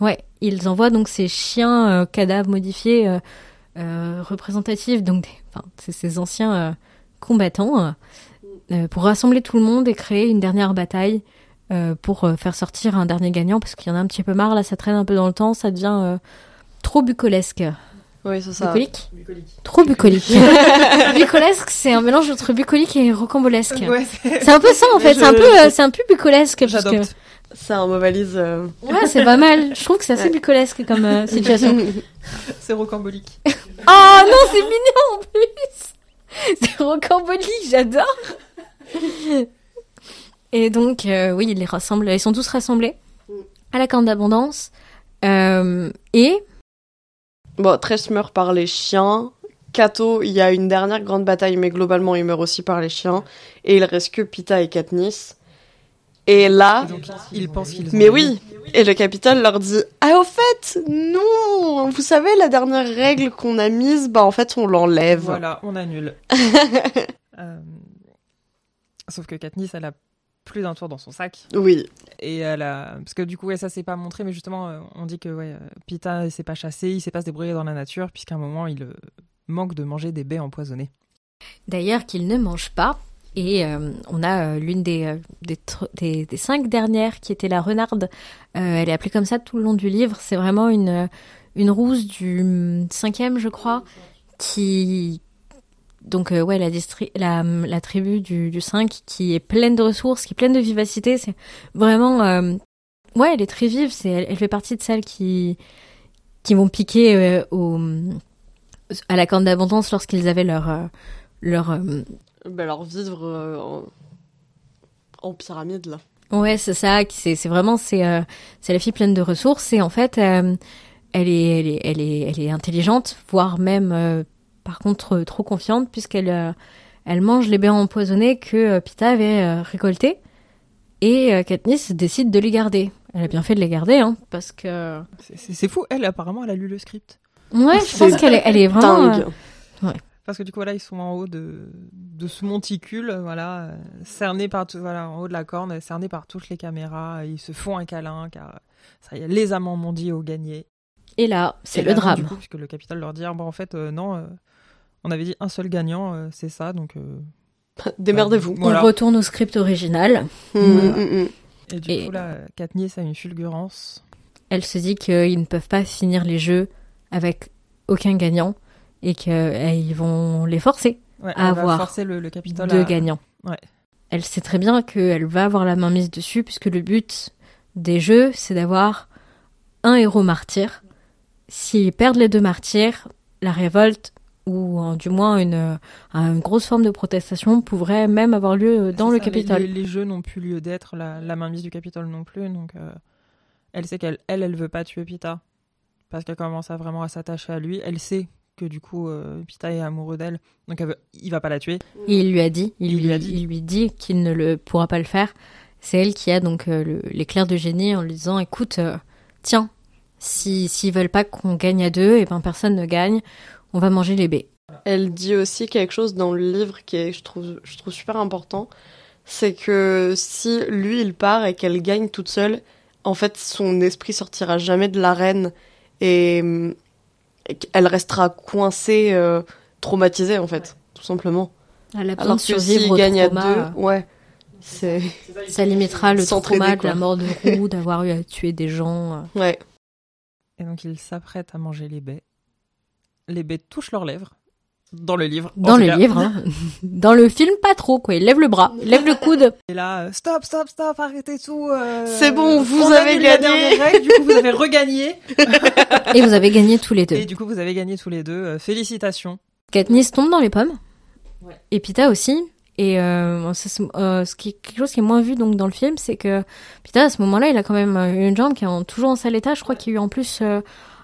ouais, ils envoient donc ces chiens euh, cadavres modifiés euh, euh, représentatifs, donc des- enfin, c'est ces anciens euh, combattants, pour rassembler tout le monde et créer une dernière bataille euh, pour euh, faire sortir un dernier gagnant, parce qu'il y en a un petit peu marre, là, ça traîne un peu dans le temps, ça devient euh, trop bucolesque. Oui, c'est ça. Bucolique? Trop bucolique. bucolesque, c'est un mélange entre bucolique et rocambolesque. Ouais, c'est- C'est un peu ça en fait, Je- c'est un peu, euh, c'est un peu bucolesque. parce que- Un mot valise. euh, Ouais, c'est pas mal. Je trouve que c'est assez bucolesque comme euh, situation. C'est rocambolique. Oh non, c'est mignon en plus. C'est rocambolique, j'adore. Et donc, euh, oui, ils les rassemblent. Ils sont tous rassemblés à la corne d'abondance. Euh, et Bon, Tresh meurt par les chiens. Kato, il y a une dernière grande bataille, mais globalement, il meurt aussi par les chiens. Et il reste que Pita et Katniss. Et là, Et donc, ils pensent qu'ils ont mais oui, et le capitaine leur dit Ah, au fait, non Vous savez, la dernière règle qu'on a mise, bah en fait, on l'enlève. Voilà, on annule. Euh, Sauf que Katniss, elle a plus d'un tour dans son sac. Oui, Et elle a... Parce que du coup, ouais, ça s'est pas montré, mais justement, euh, on dit que ouais, euh, Pita, il s'est pas chassé, il sait pas se débrouiller dans la nature, puisqu'à un moment, il manque de manger des baies empoisonnées. D'ailleurs, qu'ils ne mangent pas. Et euh, on a euh, l'une des, euh, des, des, cinq dernières qui était la renarde. Elle est appelée comme ça tout le long du livre. C'est vraiment une, une rousse du hum, cinquième, je crois, qui... Donc, ouais, la, distri- la, tribu du, du 5 qui est pleine de ressources, qui est pleine de vivacité. C'est vraiment... ouais, elle est très vive. Elle, fait partie de celles qui, qui vont piquer à la corne d'abondance lorsqu'ils avaient leur... leur bah alors vivre euh, en... en pyramide, là. Ouais, c'est ça. qui- C'est c'est vraiment c'est euh, c'est la fille pleine de ressources et en fait euh, elle est elle est elle est elle est intelligente, voire même euh, par contre trop confiante puisqu'elle euh, elle mange les baies empoisonnées que euh, Pita avait euh, récoltées et euh, Katniss décide de les garder. Elle a bien fait de les garder, hein, parce que. C'est- C'est c'est fou, elle apparemment elle a lu le script. Ouais, je pense qu'elle est, elle est vraiment. Dingue. euh, Parce que du coup, voilà, ils sont en haut de, de ce monticule, voilà, euh, cernés par tout, voilà, en haut de la corne, cernés par toutes les caméras. Ils se font un câlin, car euh, ça y est, les amants mondiaux ont gagné. Et là, c'est le là, drame. Du coup, puisque le Capitole leur dit, ah, bon, en fait, euh, non, euh, on avait dit un seul gagnant, euh, c'est ça, donc. euh, Démerdez-vous. Voilà. On retourne au script original. Mm, Voilà. mm, mm. Et du Et- coup, là, Katniss a une fulgurance. Elle se dit qu'ils ne peuvent pas finir les jeux avec aucun gagnant et qu'ils vont les forcer Ouais, À avoir forcer le, le Capitole de à- gagnants. Ouais. Elle sait très bien qu'elle va avoir la main mise dessus puisque le but des jeux, c'est d'avoir un héros martyr. S'ils perdent les deux martyrs, la révolte ou euh, du moins une, euh, une grosse forme de protestation pourrait même avoir lieu dans le ça, les- Capitole. Les, les jeux n'ont plus lieu d'être, la, la mainmise du Capitole non plus, donc euh, elle sait qu'elle, elle, elle veut pas tuer Pita parce qu'elle commence à vraiment à s'attacher à lui. Elle sait que du coup euh, Pita est amoureux d'elle, donc elle veut, il va pas la tuer. Et il lui a dit, il, Il lui, lui a dit. il lui dit qu'il ne le pourra pas le faire. C'est elle qui a donc euh, le- l'éclair de génie en lui disant, écoute, euh, tiens, si s'ils veulent pas qu'on gagne à deux, et ben personne ne gagne, on va manger les baies. Elle dit aussi quelque chose dans le livre qui est, je trouve, je trouve super important. C'est que si lui il part et qu'elle gagne toute seule, en fait son esprit sortira jamais de l'arène et, qu'elle restera coincée, euh, traumatisée en fait, tout simplement. Elle a besoin Alors de que survivre au gagne à deux, ouais, c'est Ça limitera le trauma de la mort de Roux, d'avoir eu à tuer des gens. euh. ouais. Et donc il s'apprête à manger les baies. Les baies touchent leurs lèvres dans le livre. Dans le cas. livre, hein. dans le film, pas trop, quoi. Il lève le bras, il lève le coude. Et là, euh, stop, stop, stop, arrêtez tout. euh, C'est bon, vous on avez gagné. règle, du coup, vous avez regagné. Et vous avez gagné tous les deux. Et du coup, vous avez gagné tous les deux. Euh, félicitations. Katniss tombe dans les pommes. Ouais. Et Pita aussi. Et euh, euh, ce qui est quelque chose qui est moins vu donc dans le film, c'est que Pita à ce moment-là, il a quand même une jambe qui est en- toujours en sale état. Je crois qu'il y a eu en plus euh,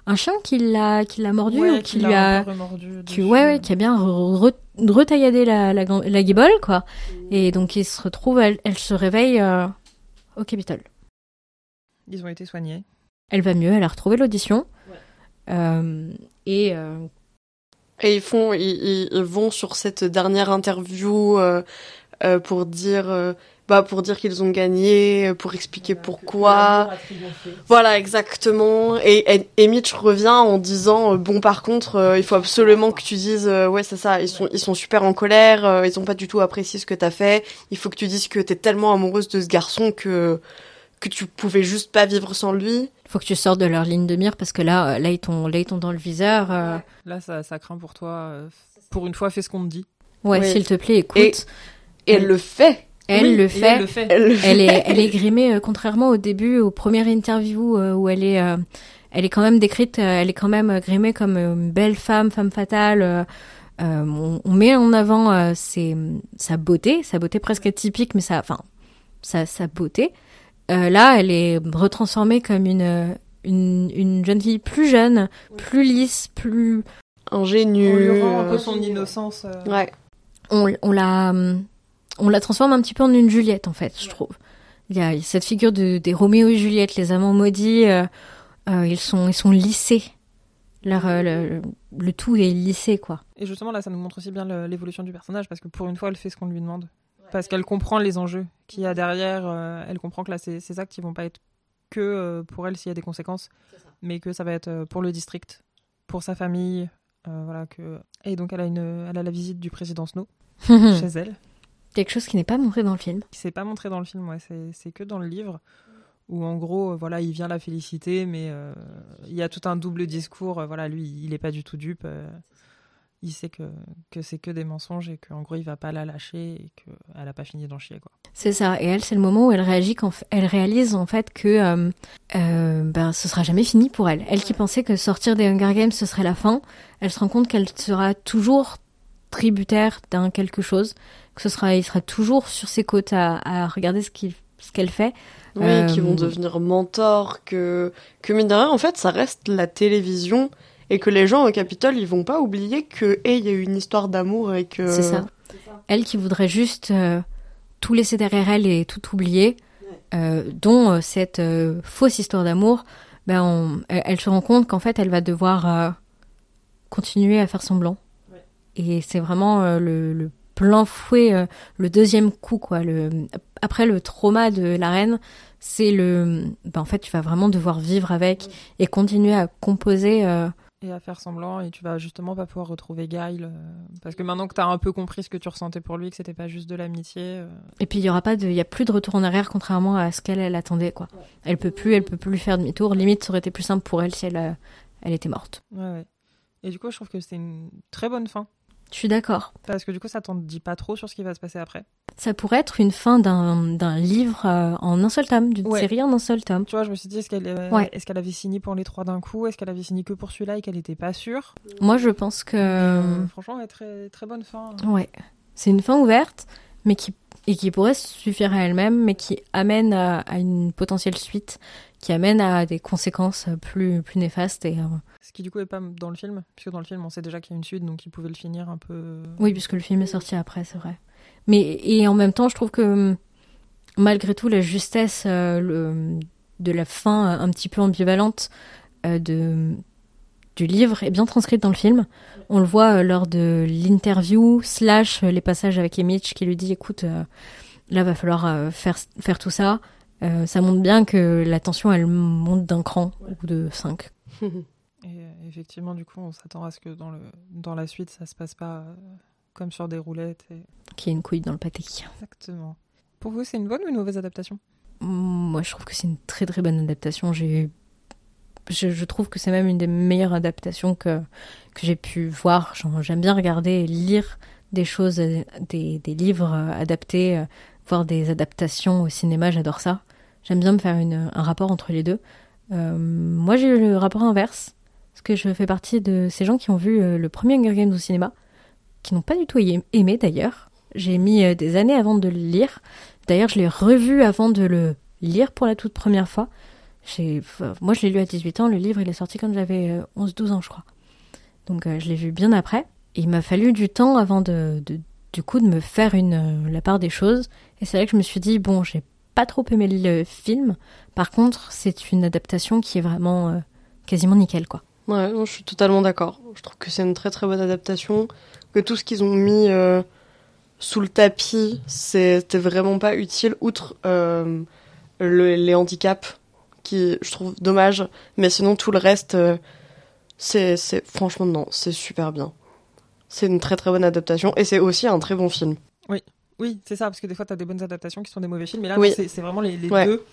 un chien qui l'a qui l'a mordu Ouais, ou qui lui a qui, ouais, ouais, qui a bien re- re- retailladé la, la, guibole, quoi. Et donc il se retrouve, elle, elle se réveille euh, au Capitole. Ils ont été soignés. Elle va mieux, elle a retrouvé l'audition. Euh, et euh, Et ils font, ils, ils- ils vont sur cette dernière interview euh, euh, pour dire, euh, bah pour dire qu'ils ont gagné, euh, pour expliquer pourquoi. Voilà, exactement. Et, et, et Mitch revient en disant, euh, bon par contre, euh, il faut absolument que tu dises, euh, ouais c'est ça, ils sont, ils sont super en colère, euh, ils ont pas du tout apprécié ce que t'as fait. Il faut que tu dises que t'es tellement amoureuse de ce garçon que que tu pouvais juste pas vivre sans lui. faut que tu sortes de leur ligne de mire parce que là, euh, là ils t'ont, là ils t'ont dans le viseur. euh, Là, ça, ça craint pour toi. euh, Pour une fois, fais ce qu'on te dit. ouais, Oui. s'il te plaît, écoute. Et- Et Elle- le fait. Elle Oui, le fait. Elle le fait. Elle, le fait. Elle est, elle est grimée, euh, contrairement au début, aux premières interviews euh, où elle est, euh, elle est quand même décrite, euh, elle est quand même grimée comme une belle femme, femme fatale. on, on met en avant euh, ses- sa beauté, sa beauté presque atypique, mais ça, enfin, sa, sa beauté. Euh, là, elle est retransformée comme une, une, une jeune fille plus jeune, plus lisse, plus. ingénue. On lui rend un peu son innocence. euh, Ouais. On, on la, on la transforme un petit peu en une Juliette en fait, je trouve. Il y a cette figure de, des Roméo et Juliette, les amants maudits, euh, euh, ils sont, ils sont lissés. Leur, euh, le, le tout est lissé quoi. Et justement, là, ça nous montre aussi bien l'évolution du personnage parce que pour une fois, elle fait ce qu'on lui demande. Parce qu'elle comprend les enjeux qu'il y a derrière. euh, elle comprend que là, ces, ces actes, ils vont pas être que euh, pour elle s'il y a des conséquences, mais que ça va être pour le district, pour sa famille. euh, voilà, que... Et donc, elle a, une, elle a la visite du président Snow chez elle. Quelque chose qui n'est pas montré dans le film. qui s'est pas montré dans le film, ouais, c'est, que dans le livre où en gros, euh, voilà, il vient la féliciter, mais euh, il y a tout un double discours. euh, voilà, lui, il est pas du tout dupe. euh, il sait que, que c'est que des mensonges et qu'en gros, il va pas la lâcher et qu'elle a pas fini d'en chier, quoi. C'est ça. Et elle, c'est le moment où elle réagit quand elle réalise en fait que euh, ben ce sera jamais fini pour elle. Elle qui pensait que sortir des Hunger Games ce serait la fin, elle se rend compte qu'elle sera toujours tributaire d'un quelque chose, que ce sera, il sera toujours sur ses côtes à, à regarder ce qu'il, ce qu'elle fait. Oui, Euh, qui vont devenir mentors, que, que mine de rien, en fait, ça reste la télévision et que les gens au Capitole, ils vont pas oublier que, hey, il y a eu une histoire d'amour et que. C'est ça. Elle qui voudrait juste euh, tout laisser derrière elle et tout oublier. euh, dont euh, cette fausse histoire d'amour, ben on- elle, elle se rend compte qu'en fait, elle va devoir continuer à faire semblant. Et c'est vraiment euh, le, le plein fouet, euh, le deuxième coup, quoi. Le, après le trauma de la reine, c'est le. Ben en fait, tu vas vraiment devoir vivre avec et continuer à composer. euh, Et à faire semblant, et tu vas justement pas pouvoir retrouver Guile. euh, parce que maintenant que t'as un peu compris ce que tu ressentais pour lui, que c'était pas juste de l'amitié. euh, Et puis il y aura pas de, il y a plus de retour en arrière contrairement à ce qu'elle elle attendait quoi. Elle peut plus, elle peut plus faire demi-tour. Limite, ça aurait été plus simple pour elle si elle, elle était morte. Ouais, ouais. Et du coup, je trouve que c'était une très bonne fin. Je suis d'accord. Parce que du coup, ça t'en dit pas trop sur ce qui va se passer après. Ça pourrait être une fin d'un livre euh, en un seul tome, d'une Ouais. série en un seul tome. Tu vois, je me suis dit, est-ce qu'elle euh, Ouais. qu'elle avait signé pour les trois d'un coup? Est-ce qu'elle avait signé que pour celui-là et qu'elle était pas sûre? Moi, je pense que Euh, Franchement, ouais, très, très bonne fin. ouais, c'est une fin ouverte, mais qui et qui pourrait suffire à elle-même, mais qui amène à, à une potentielle suite, qui amène à des conséquences plus plus néfastes et euh, Ce qui du coup est pas dans le film, puisque dans le film, on sait déjà qu'il y a une suite, donc ils pouvaient le finir un peu. Oui, puisque le film est sorti après, c'est vrai. Mais et en même temps, je trouve que malgré tout, la justesse euh, le- de la fin euh, un petit peu ambivalente euh, de du livre est bien transcrite dans le film. On le voit euh, lors de l'interview slash euh, les passages avec Emmett qui lui dit écoute, euh, là va falloir euh, faire faire tout ça. Euh, ça montre bien que la tension elle monte d'un cran ou de cinq. Et euh, effectivement, du coup, on s'attend à ce que dans, le, dans la suite, ça se passe pas euh, comme sur des roulettes. Et... Qui est une couille dans le pâté. Exactement. Pour vous, c'est une bonne ou une mauvaise adaptation? Moi, je trouve que c'est une très très bonne adaptation. J'ai, je, je trouve que c'est même une des meilleures adaptations que que j'ai pu voir. J'aime bien regarder et lire des choses, des, des livres adaptés, voir des adaptations au cinéma. J'adore ça. J'aime bien me faire une, un rapport entre les deux. Euh, moi, j'ai eu le rapport inverse parce que je fais partie de ces gens qui ont vu euh, le premier Hunger Games au cinéma, qui n'ont pas du tout aimé d'ailleurs. J'ai mis euh, des années avant de le lire. D'ailleurs, je l'ai revu avant de le lire pour la toute première fois. Moi, je l'ai lu à 18 ans. Le livre, il est sorti quand j'avais euh, 11-12 ans, je crois. Donc, je l'ai vu bien après. Il m'a fallu du temps avant de, de- du coup, de me faire une, la part des choses. Et c'est là que je me suis dit, bon, j'ai pas trop aimé le film. Par contre, c'est une adaptation qui est vraiment euh, quasiment nickel, quoi. Ouais, non, je suis totalement d'accord. Je trouve que c'est une très très bonne adaptation. Que tout ce qu'ils ont mis euh, sous le tapis, c'était vraiment pas utile, outre euh, le- les handicaps, qui je trouve dommage. Mais sinon, tout le reste, euh, c'est, c'est franchement non, c'est super bien. C'est une très très bonne adaptation et c'est aussi un très bon film. Oui, c'est ça, parce que des fois, t'as des bonnes adaptations qui sont des mauvais films, mais là, Oui. c'est c'est vraiment les, les Ouais. deux.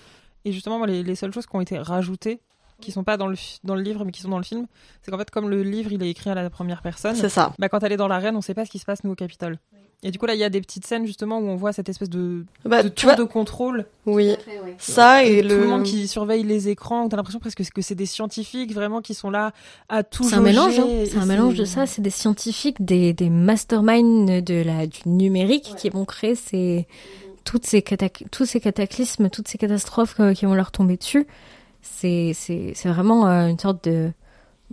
Et justement, moi, les, les seules choses qui ont été rajoutées, qui sont pas dans le, dans le livre, mais qui sont dans le film, c'est qu'en fait, comme le livre, il est écrit à la première personne, C'est ça. bah, quand elle est dans l'arène, on sait pas ce qui se passe, nous, au Capitole. Et du coup, là, il y a des petites scènes, justement, où on voit cette espèce de, Bah, de tour vois, de contrôle. oui, ça et Tout le. le monde qui surveille les écrans, t'as l'impression presque que c'est des scientifiques, vraiment, qui sont là à tout C'est un mélange, hein. c'est un mélange de ça. C'est des scientifiques, des, des masterminds de la, du numérique qui vont créer ces, toutes ces catac- tous ces cataclysmes, toutes ces catastrophes euh, qui vont leur tomber dessus. C'est, c'est, c'est vraiment euh, une sorte de,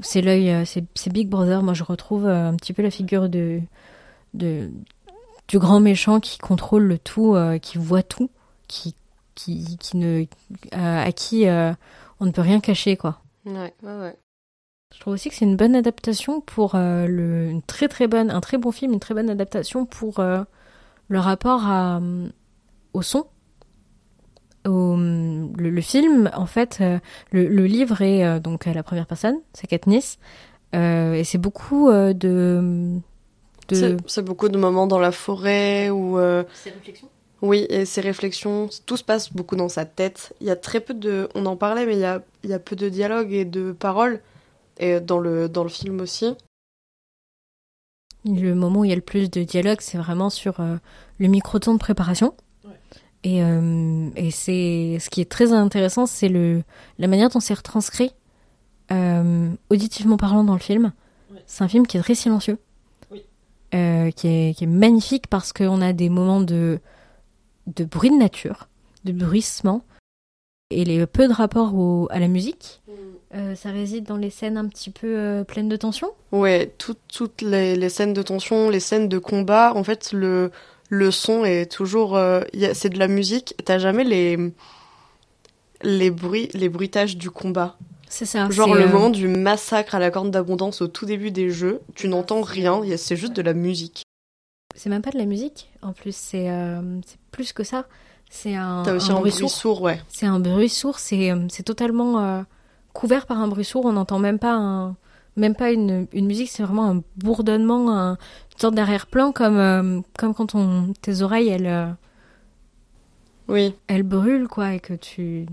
c'est l'œil, euh, c'est, Big Brother. Moi, je retrouve euh, un petit peu la figure de, de, du grand méchant qui contrôle le tout, euh, qui voit tout, qui, qui, qui ne, euh, à qui euh, on ne peut rien cacher, quoi. Ouais, ouais, ouais. Je trouve aussi que c'est une bonne adaptation pour le, une très très bonne, un très bon film, une très bonne adaptation pour le rapport à, au son. Au, le, le film, en fait, euh, le, le livre est euh, donc à la première personne, c'est Katniss, euh, et c'est beaucoup euh, de, de C'est- beaucoup de moments dans la forêt où. euh, Oui, et ses réflexions, tout se passe beaucoup dans sa tête. Il y a très peu de. On en parlait, mais il y a, il y a peu de dialogue et de paroles. Et dans le, dans le film aussi. Le moment où il y a le plus de dialogue, c'est vraiment sur euh, le micro-temps de préparation. Et, euh, et c'est ce qui est très intéressant, c'est le la manière dont c'est retranscrit euh, auditivement parlant dans le film. Ouais. C'est un film qui est très silencieux, Oui. Euh, qui, est, qui est magnifique parce qu'on a des moments de de bruit de nature, de bruissement, et les peu de rapport au- à la musique. Euh, ça réside dans les scènes un petit peu pleines de tension. Ouais, tout- toutes les, les scènes de tension, les scènes de combat, en fait, le, le son est toujours. euh, c'est de la musique. T'as jamais les. les bruits, les bruitages du combat. C'est ça. Genre le euh, moment du massacre à la corne d'abondance au tout début des jeux, tu n'entends rien, c'est juste de la musique. C'est même pas de la musique. En plus, c'est euh, plus que ça. C'est un, T'as aussi un un bruit bruit sourd. sourd, ouais. C'est un bruit sourd. C'est c'est totalement couvert par un bruit sourd. On n'entend même pas un, même pas une, une musique. C'est vraiment un bourdonnement, un, sorte d'arrière-plan comme euh, comme quand on tes oreilles elles euh, Oui. elles brûlent quoi et que tu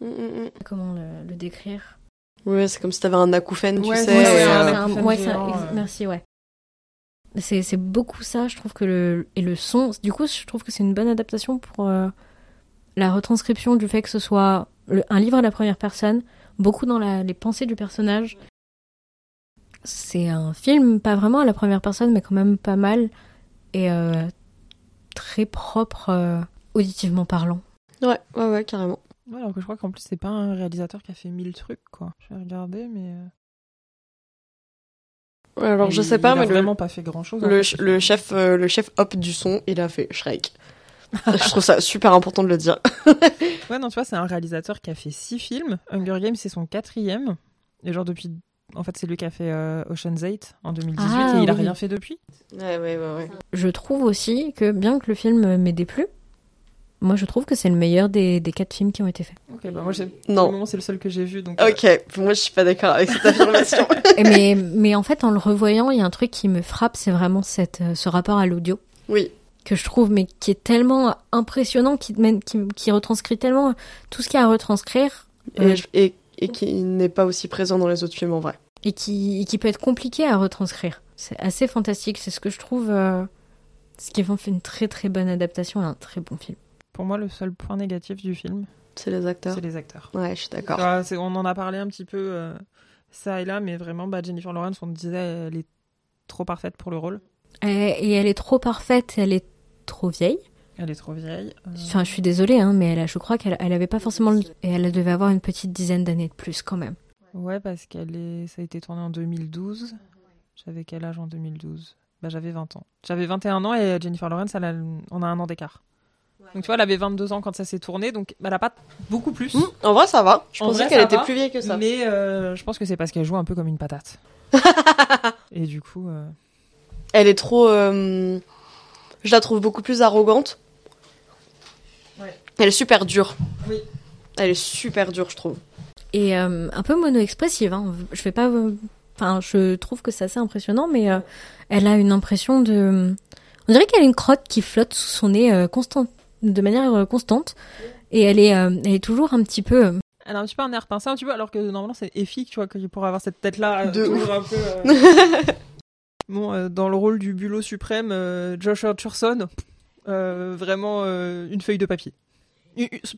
Mm, mm, mm. comment le, le décrire. Ouais, c'est comme si t'avais un acouphène, tu Ouais, sais. c'est ça, c'est un euh, un- ouais, un- merci, ouais. C'est c'est beaucoup ça, je trouve que le et le son, du coup, je trouve que c'est une bonne adaptation pour euh, la retranscription du fait que ce soit le- un livre à la première personne, beaucoup dans la- les pensées du personnage. C'est un film, pas vraiment à la première personne, mais quand même pas mal et euh, très propre euh, auditivement parlant. Ouais, ouais, ouais, carrément. Ouais, alors que je crois qu'en plus, c'est pas un réalisateur qui a fait mille trucs, quoi. Je vais regarder, mais. euh, Ouais, alors je sais pas, il a mais le, vraiment pas fait grand chose. le, ch- le chef, euh, le chef hop du son, il a fait Shrek. je trouve ça super important de le dire. Ouais, non, tu vois, c'est un réalisateur qui a fait six films. Hunger Games, c'est son quatrième. Et genre, depuis. En fait, c'est lui qui a fait euh, Ocean's 8 en 2018 Ah, et il a oui. rien fait depuis. Ouais, ouais, ouais, ouais. Je trouve aussi que bien que le film m'ait déplu, moi je trouve que c'est le meilleur des, des quatre films qui ont été faits. Ok, bah moi, j'ai. Pour le Non. moment, c'est le seul que j'ai vu. Donc, euh, Ok, moi je suis pas d'accord avec cette affirmation. Et mais, mais en fait, en le revoyant, il y a un truc qui me frappe, c'est vraiment cette, euh, ce rapport à l'audio oui, que je trouve, mais qui est tellement impressionnant, qui, te mène- qui, qui retranscrit tellement tout ce qu'il y a à retranscrire et, je- et, et qui n'est pas aussi présent dans les autres films en vrai. et qui, et qui peut être compliqué à retranscrire. C'est assez fantastique, c'est ce que je trouve, euh, ce qui en fait une très très bonne adaptation et un très bon film. pour moi, le seul point négatif du film, C'est les acteurs. c'est les acteurs. Ouais, je suis d'accord. Ah, c'est- on en a parlé un petit peu euh, ça et là, mais vraiment, bah, Jennifer Lawrence, on disait, elle est trop parfaite pour le rôle. Et, et elle est trop parfaite, elle est trop vieille. Elle est trop vieille. euh, Enfin, je suis désolée, hein, mais elle a, je crois qu'elle elle avait pas forcément. le- Et elle devait avoir une petite dizaine d'années de plus quand même. Ouais, parce qu'elle est, ça a été tourné en 2012. J'avais quel âge en 2012 Bah, j'avais 20 ans. J'avais 21 ans et Jennifer Lawrence, elle a, on a un an d'écart. Donc tu vois, elle avait 22 ans quand ça s'est tourné, donc bah, elle a pas beaucoup plus. Hmm, en vrai, ça va. Je En pensais qu'elle était va, plus vieille que ça. Mais euh, je pense que c'est parce qu'elle joue un peu comme une patate. et du coup, euh, Elle est trop. euh, Je la trouve beaucoup plus arrogante. Elle est super dure. Oui. Elle est super dure, je trouve. Et euh, un peu mono-expressive. Hein. Je vais pas. Enfin, je trouve que c'est assez impressionnant, mais euh, elle a une impression de. On dirait qu'elle a une crotte qui flotte sous son nez euh, constant, de manière euh, constante. Et elle est, euh, elle est toujours un petit peu. elle a un petit peu un air pincé, un petit peu, alors que normalement c'est Effie, tu vois, qui pourrait avoir cette tête-là, euh, De toujours un peu. euh, Bon, euh, dans le rôle du bulot suprême, euh, Josh Hutcherson, euh, vraiment euh, une feuille de papier.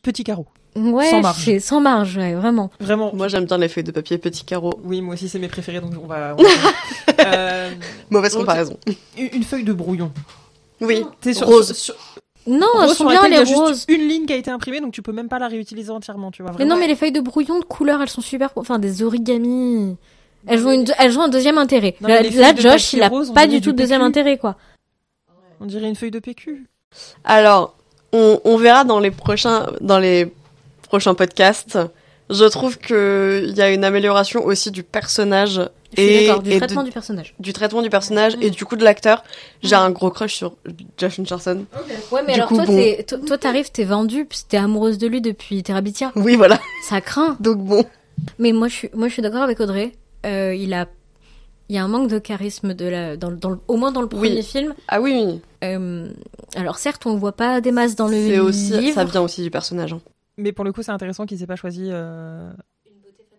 Petit carreau. Ouais, Sans marge. c'est sans marge, ouais, vraiment. Vraiment. Moi, j'aime bien les feuilles de papier petits carreaux. Oui, moi aussi c'est mes préférés, donc on va. on va- Euh, Mauvaise comparaison. une feuille de brouillon. Oui. T'es sur, Rose. sur- Non, rose elles sont bien les a juste roses. une ligne qui a été imprimée, donc tu peux même pas la réutiliser entièrement, tu vois. Mais non, mais les feuilles de brouillon de couleur, elles sont super. Enfin, des origamis. Elles ont, une, elles ont un deuxième intérêt. Non, là, Josh, il a rose, pas du tout de deuxième PQ. intérêt, quoi. On dirait une feuille de PQ. Alors, on, on verra dans les prochains, dans les prochains podcasts. Je trouve que il y a une amélioration aussi du personnage et, du et traitement de- du personnage. du traitement du personnage et du coup de l'acteur. J'ai un gros crush sur Josh Hutcherson. Ouais, mais Du alors coup, toi, bon. t'es- toi, t'arrives, t'es vendu, puis t'es amoureuse de lui depuis Terabithia. Oui, voilà. Ça craint. Donc bon. Mais moi, je suis, moi, je suis d'accord avec Audrey. Euh, il a, il y a un manque de charisme de la, dans, dans au moins dans le Oui. premier film. Ah oui, oui. Euh, alors certes, on le voit pas des masses dans le C'est aussi, livre. ça vient aussi du personnage. hein. Mais pour le coup, c'est intéressant qu'ils aient pas choisi euh,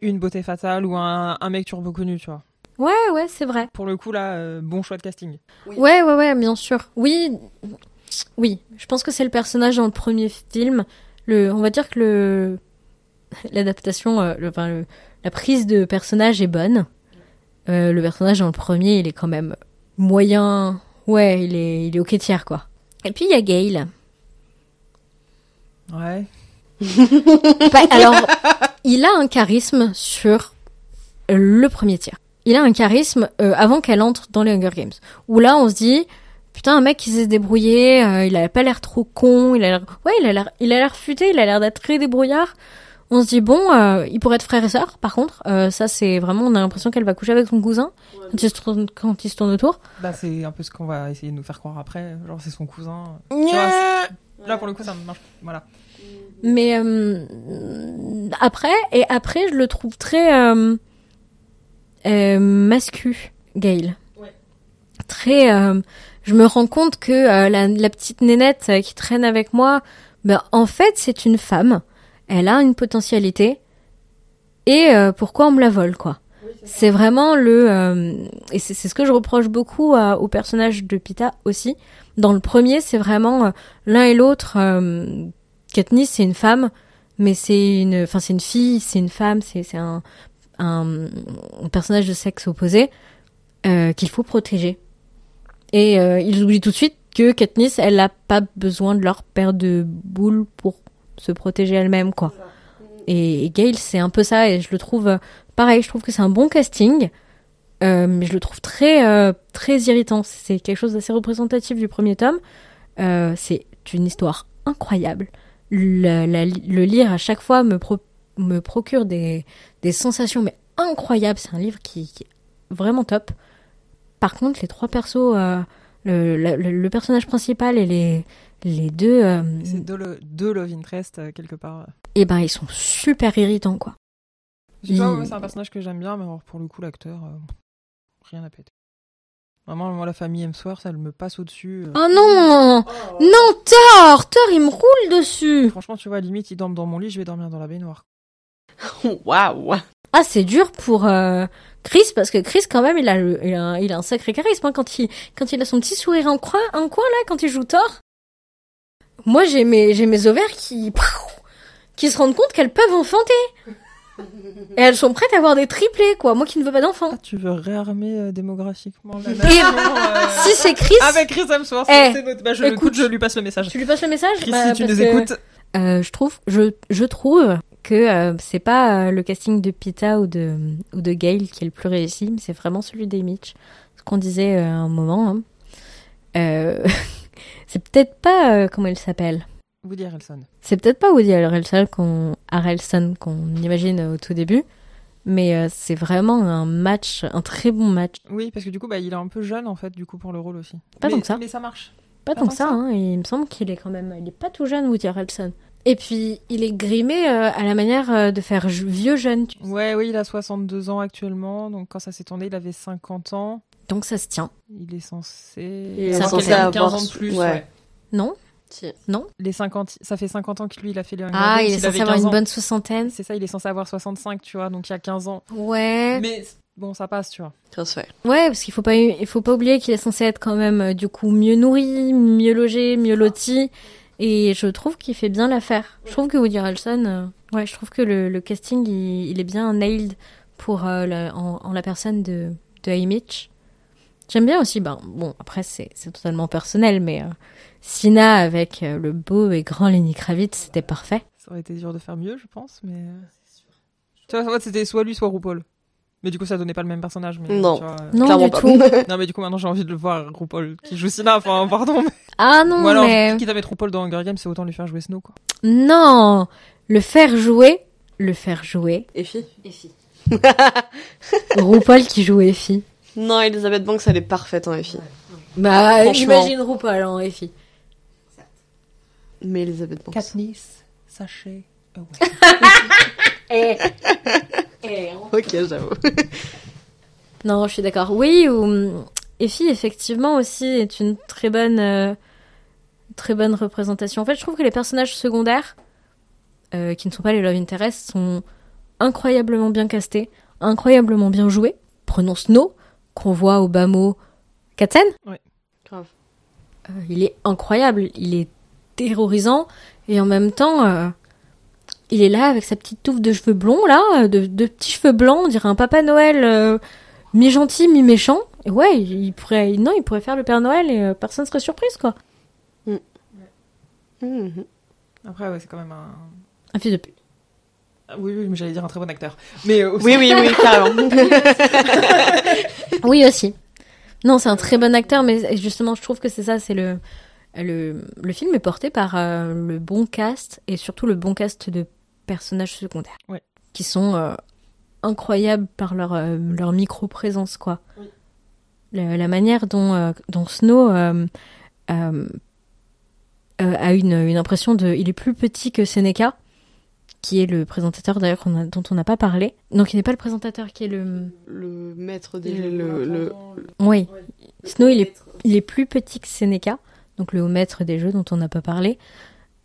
une beauté fatale ou un, un mec turbo connu, tu vois. Ouais, ouais, c'est vrai. Pour le coup, là, euh, bon choix de casting. Oui. Ouais, ouais, ouais, bien sûr. Oui, oui. Je pense que c'est le personnage dans le premier film. Le, on va dire que le, l'adaptation, euh, le- enfin, le- la prise de personnage est bonne. Euh, le personnage dans le premier, il est quand même moyen. Ouais, il est, il est ok tiers, quoi. Et puis il y a Gail. Ouais. Pas- alors, il a un charisme sur le premier tiers. Il a un charisme euh, avant qu'elle entre dans les Hunger Games. Où là, on se dit, putain, un mec qui sait se débrouiller, euh, il a pas l'air trop con, il a l'air, ouais, il a l'air, il a l'air futé, il a l'air d'être très débrouillard. On se dit bon, euh, il pourrait être frère et sœur. Par contre, euh, ça c'est vraiment, on a l'impression qu'elle va coucher avec son cousin quand il se tourne, quand il se tourne autour. Bah, c'est un peu ce qu'on va essayer de nous faire croire après. Genre, c'est son cousin. Tu vois, c'est- Là, pour le coup, ça marche. Voilà. Mais euh, après, et après, je le trouve très euh, euh, mascu, Gail. Ouais. Très. euh, je me rends compte que euh, la, la petite nénette qui traîne avec moi, ben, en fait, c'est une femme. Elle a une potentialité. Et euh, pourquoi on me la vole, quoi C'est vraiment le. euh, et c'est ce que je reproche beaucoup à- au personnage de Pita aussi. Dans le premier, c'est vraiment euh, l'un et l'autre. euh, Katniss, c'est une femme, mais c'est une, enfin, c'est une fille, c'est une femme, c'est, c'est un, un, un personnage de sexe opposé euh, qu'il faut protéger. Et euh, ils oublient tout de suite que Katniss, elle n'a pas besoin de leur paire de boules pour se protéger elle-même, quoi. Et, Gale, c'est un peu ça, et je le trouve, euh, pareil, je trouve que c'est un bon casting, euh, mais je le trouve très, euh, très irritant. C'est quelque chose d'assez représentatif du premier tome. C'est une histoire incroyable. Le, lire à chaque fois me, me procure des, des sensations mais incroyables. C'est un livre qui, est vraiment top. Par contre, les trois persos, le, le personnage principal et les, les deux, euh, C'est deux, deux Love Interest, euh, quelque part. eh ben, ils sont super irritants, quoi. Il- c'est un personnage que j'aime bien, mais alors, pour le coup, l'acteur, euh, rien à péter. Vraiment, moi, la famille Hemsworth, elle me passe au-dessus. euh. Oh non Non, Thor Thor, il me roule dessus Franchement, tu vois, limite, il dorme dans mon lit, je vais dormir dans la baignoire. Waouh Ah, c'est dur pour euh, Chris, parce que Chris, quand même, il a, le- il a, un, il a un sacré charisme. hein, quand, il, quand il a son petit sourire en coin, en coin là, quand il joue Thor. Moi, j'ai mes, j'ai mes ovaires qui, qui se rendent compte qu'elles peuvent enfanter. Et elles sont prêtes à avoir des triplés, quoi. Moi qui ne veux pas d'enfants. Ah, tu veux réarmer euh, démographiquement la nation, euh, si c'est Chris, Avec Chris Hemsworth, Eh, c'est noté. Bah, je écoute, l'écoute, je lui passe le message. tu lui passes le message? Chris, Bah, si tu nous que, écoutes, euh, je trouve, je, je trouve que euh, c'est pas euh, le casting de Pita ou de ou de Gail qui est le plus réussi, mais c'est vraiment celui d'Mitch. Ce qu'on disait euh, à un moment. hein. Euh, c'est peut-être pas euh, comment il s'appelle? Woody Harrelson. C'est peut-être pas Woody Harrelson qu'on Harrelson qu'on imagine au tout début, mais euh, c'est vraiment un match, un très bon match. Oui, parce que du coup, bah, il est un peu jeune, en fait, du coup, pour le rôle aussi. Pas mais, tant que ça. Mais ça marche. Pas Pas tant que ça, hein, il me semble qu'il est quand même, il est pas tout jeune Woody Harrelson. Et puis il est grimé euh, à la manière euh, de faire vieux jeune, tu- Ouais, oui, il a 62 ans actuellement, donc quand ça s'est tourné, il avait 50 ans. Donc ça se tient. Il est censé. Il est avoir censé avoir 15 ans de plus. ouais. ouais. Non Si. Les 50, ça fait 50 ans que lui, il a fait les Hunger Ah, Games, il est censé avoir 15 une ans. bonne soixantaine. C'est ça, il est censé avoir 65, tu vois, donc il y a 15 ans. Ouais. Mais bon, ça passe, tu vois. Ça se fait. Ouais, parce qu'il faut pas, il faut pas oublier qu'il est censé être quand même euh, du coup mieux nourri, mieux logé, mieux loti. Et je trouve qu'il fait bien l'affaire. Je trouve que Woody Harrelson, euh, ouais, je trouve que le, le casting il, il est bien nailed pour euh, la- en, en la personne de de Haymitch. J'aime bien aussi, ben bon après c'est c'est totalement personnel, mais euh, Sina avec euh, le beau et grand Lenny Kravitz, c'était parfait. Ça aurait été dur de faire mieux, je pense, mais. euh, Tu vois, en fait, c'était soit lui, soit RuPaul. Mais du coup, ça donnait pas le même personnage. Mais, Non. tu vois, euh, Non Clairement du pas. tout. Non, mais du coup, maintenant, j'ai envie de le voir, RuPaul, qui joue Sina. Enfin, pardon. Mais... Ah non Ou alors, mais quitte à mettre RuPaul dans Hunger Games, c'est autant lui faire jouer Snow, quoi. non, le faire jouer, le faire jouer. Effie RuPaul qui joue Effie. Non, Elisabeth Banks, elle est parfaite en Effie. Bah, Franchement. imagine RuPaul en Effie. Mais Elisabeth Banks. Katniss, sachez. Eh. Eh, Ok, j'avoue. Non, je suis d'accord. Oui, ou Effie, effectivement, aussi est une très bonne, euh, très bonne représentation. En fait, je trouve que les personnages secondaires, euh, qui ne sont pas les Love Interest, sont incroyablement bien castés, incroyablement bien joués. Prenons Snow, qu'on voit au bas mot Katzen. Grave. Euh, il est incroyable, il est terrorisant, et en même temps, euh, il est là avec sa petite touffe de cheveux blonds, là, de, de petits cheveux blancs, on dirait un Papa Noël euh, mi-gentil, mi-méchant. Et ouais, il, il pourrait, non, il pourrait faire le Père Noël et euh, personne serait surprise, quoi. Mhm. Après, ouais, c'est quand même un. Un fils de pute. Oui, oui, mais j'allais dire un très bon acteur. Mais euh, aussi- Oui, oui, oui, carrément. Oui, aussi. Non, c'est un très bon acteur, mais justement, je trouve que c'est ça, c'est le, le, le film est porté par euh, le bon cast et surtout le bon cast de personnages secondaires. Ouais. Qui sont euh, incroyables par leur, euh, leur micro-présence, quoi. Oui. La, la manière dont, euh, dont Snow euh, euh, euh, a une, une impression de. Il est plus petit que Seneca, qui est le présentateur d'ailleurs dont on n'a pas parlé. Donc il n'est pas le présentateur, qui est le. Le maître des jeux, le, le, Oui. Snow, il est, il est plus petit que Seneca, donc le haut maître des jeux dont on n'a pas parlé.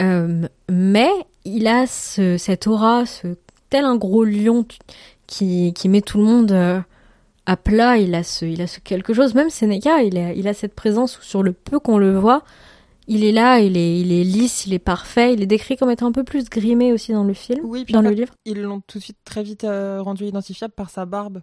Euh, mais il a ce, cette aura, ce, tel un gros lion qui, qui met tout le monde euh, à plat. Il a ce, il a ce quelque chose. Même Seneca, il a, il a cette présence où sur le peu qu'on le voit, il est là, il est, il est lisse, il est parfait. Il est décrit comme étant un peu plus grimé aussi dans le film, Oui, puis dans le livre. ils l'ont tout de suite très vite euh, rendu identifiable par sa barbe,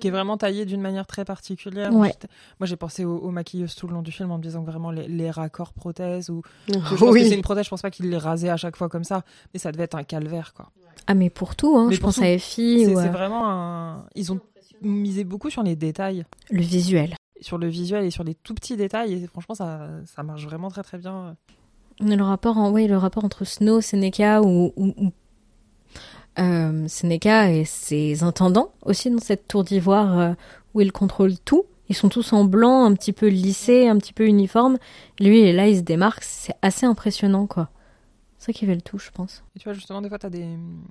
qui est vraiment taillée d'une manière très particulière. Ouais. Moi, j'ai pensé aux, aux maquilleuses tout le long du film en me disant que vraiment les, les raccords prothèses ou. Je pense que c'est oui. une prothèse, je pense pas qu'il les rasait à chaque fois comme ça, mais ça devait être un calvaire, quoi. Ah mais pour tout, hein, Mais je pour pense tout. à Effie C'est ou vraiment un. Ils ont misé beaucoup sur les détails, le visuel. Sur le visuel et sur les tout petits détails, et franchement, ça, ça marche vraiment très très bien. Le rapport, oui, le rapport entre Snow, Seneca ou, ou- euh, Seneca et ses intendants aussi dans cette tour d'ivoire euh, où il contrôle tout. Ils sont tous en blanc, un petit peu lissés, un petit peu uniformes. Lui, il là, il se démarque. C'est assez impressionnant, quoi. C'est ça qui fait le tout, je pense. Et tu vois, justement, des fois, t'as des,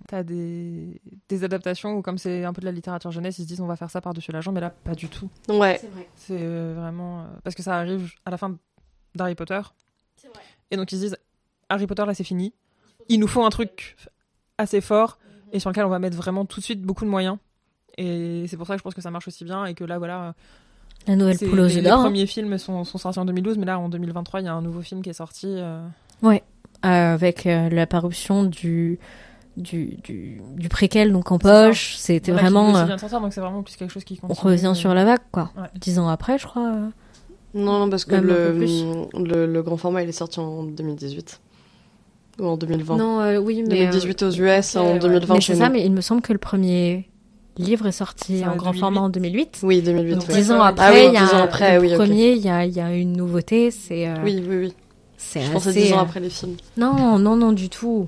t'as des, des adaptations où, comme c'est un peu de la littérature jeunesse, ils se disent on va faire ça par-dessus la jambe, mais là, pas du tout. Ouais. C'est euh, vraiment. euh, Parce que ça arrive à la fin d'Harry Potter. Et donc, ils se disent Harry Potter, là, c'est fini. Il nous faut un truc assez fort et sur lequel on va mettre vraiment tout de suite beaucoup de moyens. Et c'est pour ça que je pense que ça marche aussi bien et que là, voilà. La nouvelle c'est- poule aux les, les hein. premiers films sont, sont sortis en 2012, mais là, en 2023, il y a un nouveau film qui est sorti. euh, Euh, avec euh, la parution du, du, du, du préquel, donc en poche. C'était voilà, vraiment. aussi euh, vient de sortir, donc c'est vraiment plus quelque chose qui on revient sur la vague, quoi. Ouais. Dix ans après, je crois. euh. Non, non, parce que le, le, le grand format, il est sorti en 2018. Ou en 2020. Non, euh, oui, mais. euh, 2018 aux US, en ouais. 2020 Mais chez c'est ça, nous. mais il me semble que le premier livre est sorti en grand 2008. format en 2008. Oui, 2008. Donc, ouais. Dix ouais, ans ouais. après, Ah oui, il y a après, le oui, premier, il y, a, il y a une nouveauté. C'est euh, Oui, oui, oui. C'est Je pensais assez, 10 ans euh, après les films. Non, non, non, du tout.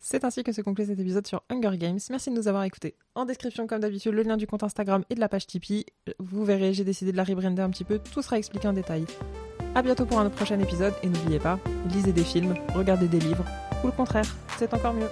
C'est ainsi que se conclut cet épisode sur Hunger Games. Merci de nous avoir écoutés. En description, comme d'habitude, le lien du compte Instagram et de la page Tipeee. Vous verrez, j'ai décidé de la rebrander un petit peu. Tout sera expliqué en détail. À bientôt pour un prochain épisode et n'oubliez pas, lisez des films, regardez des livres ou le contraire, c'est encore mieux.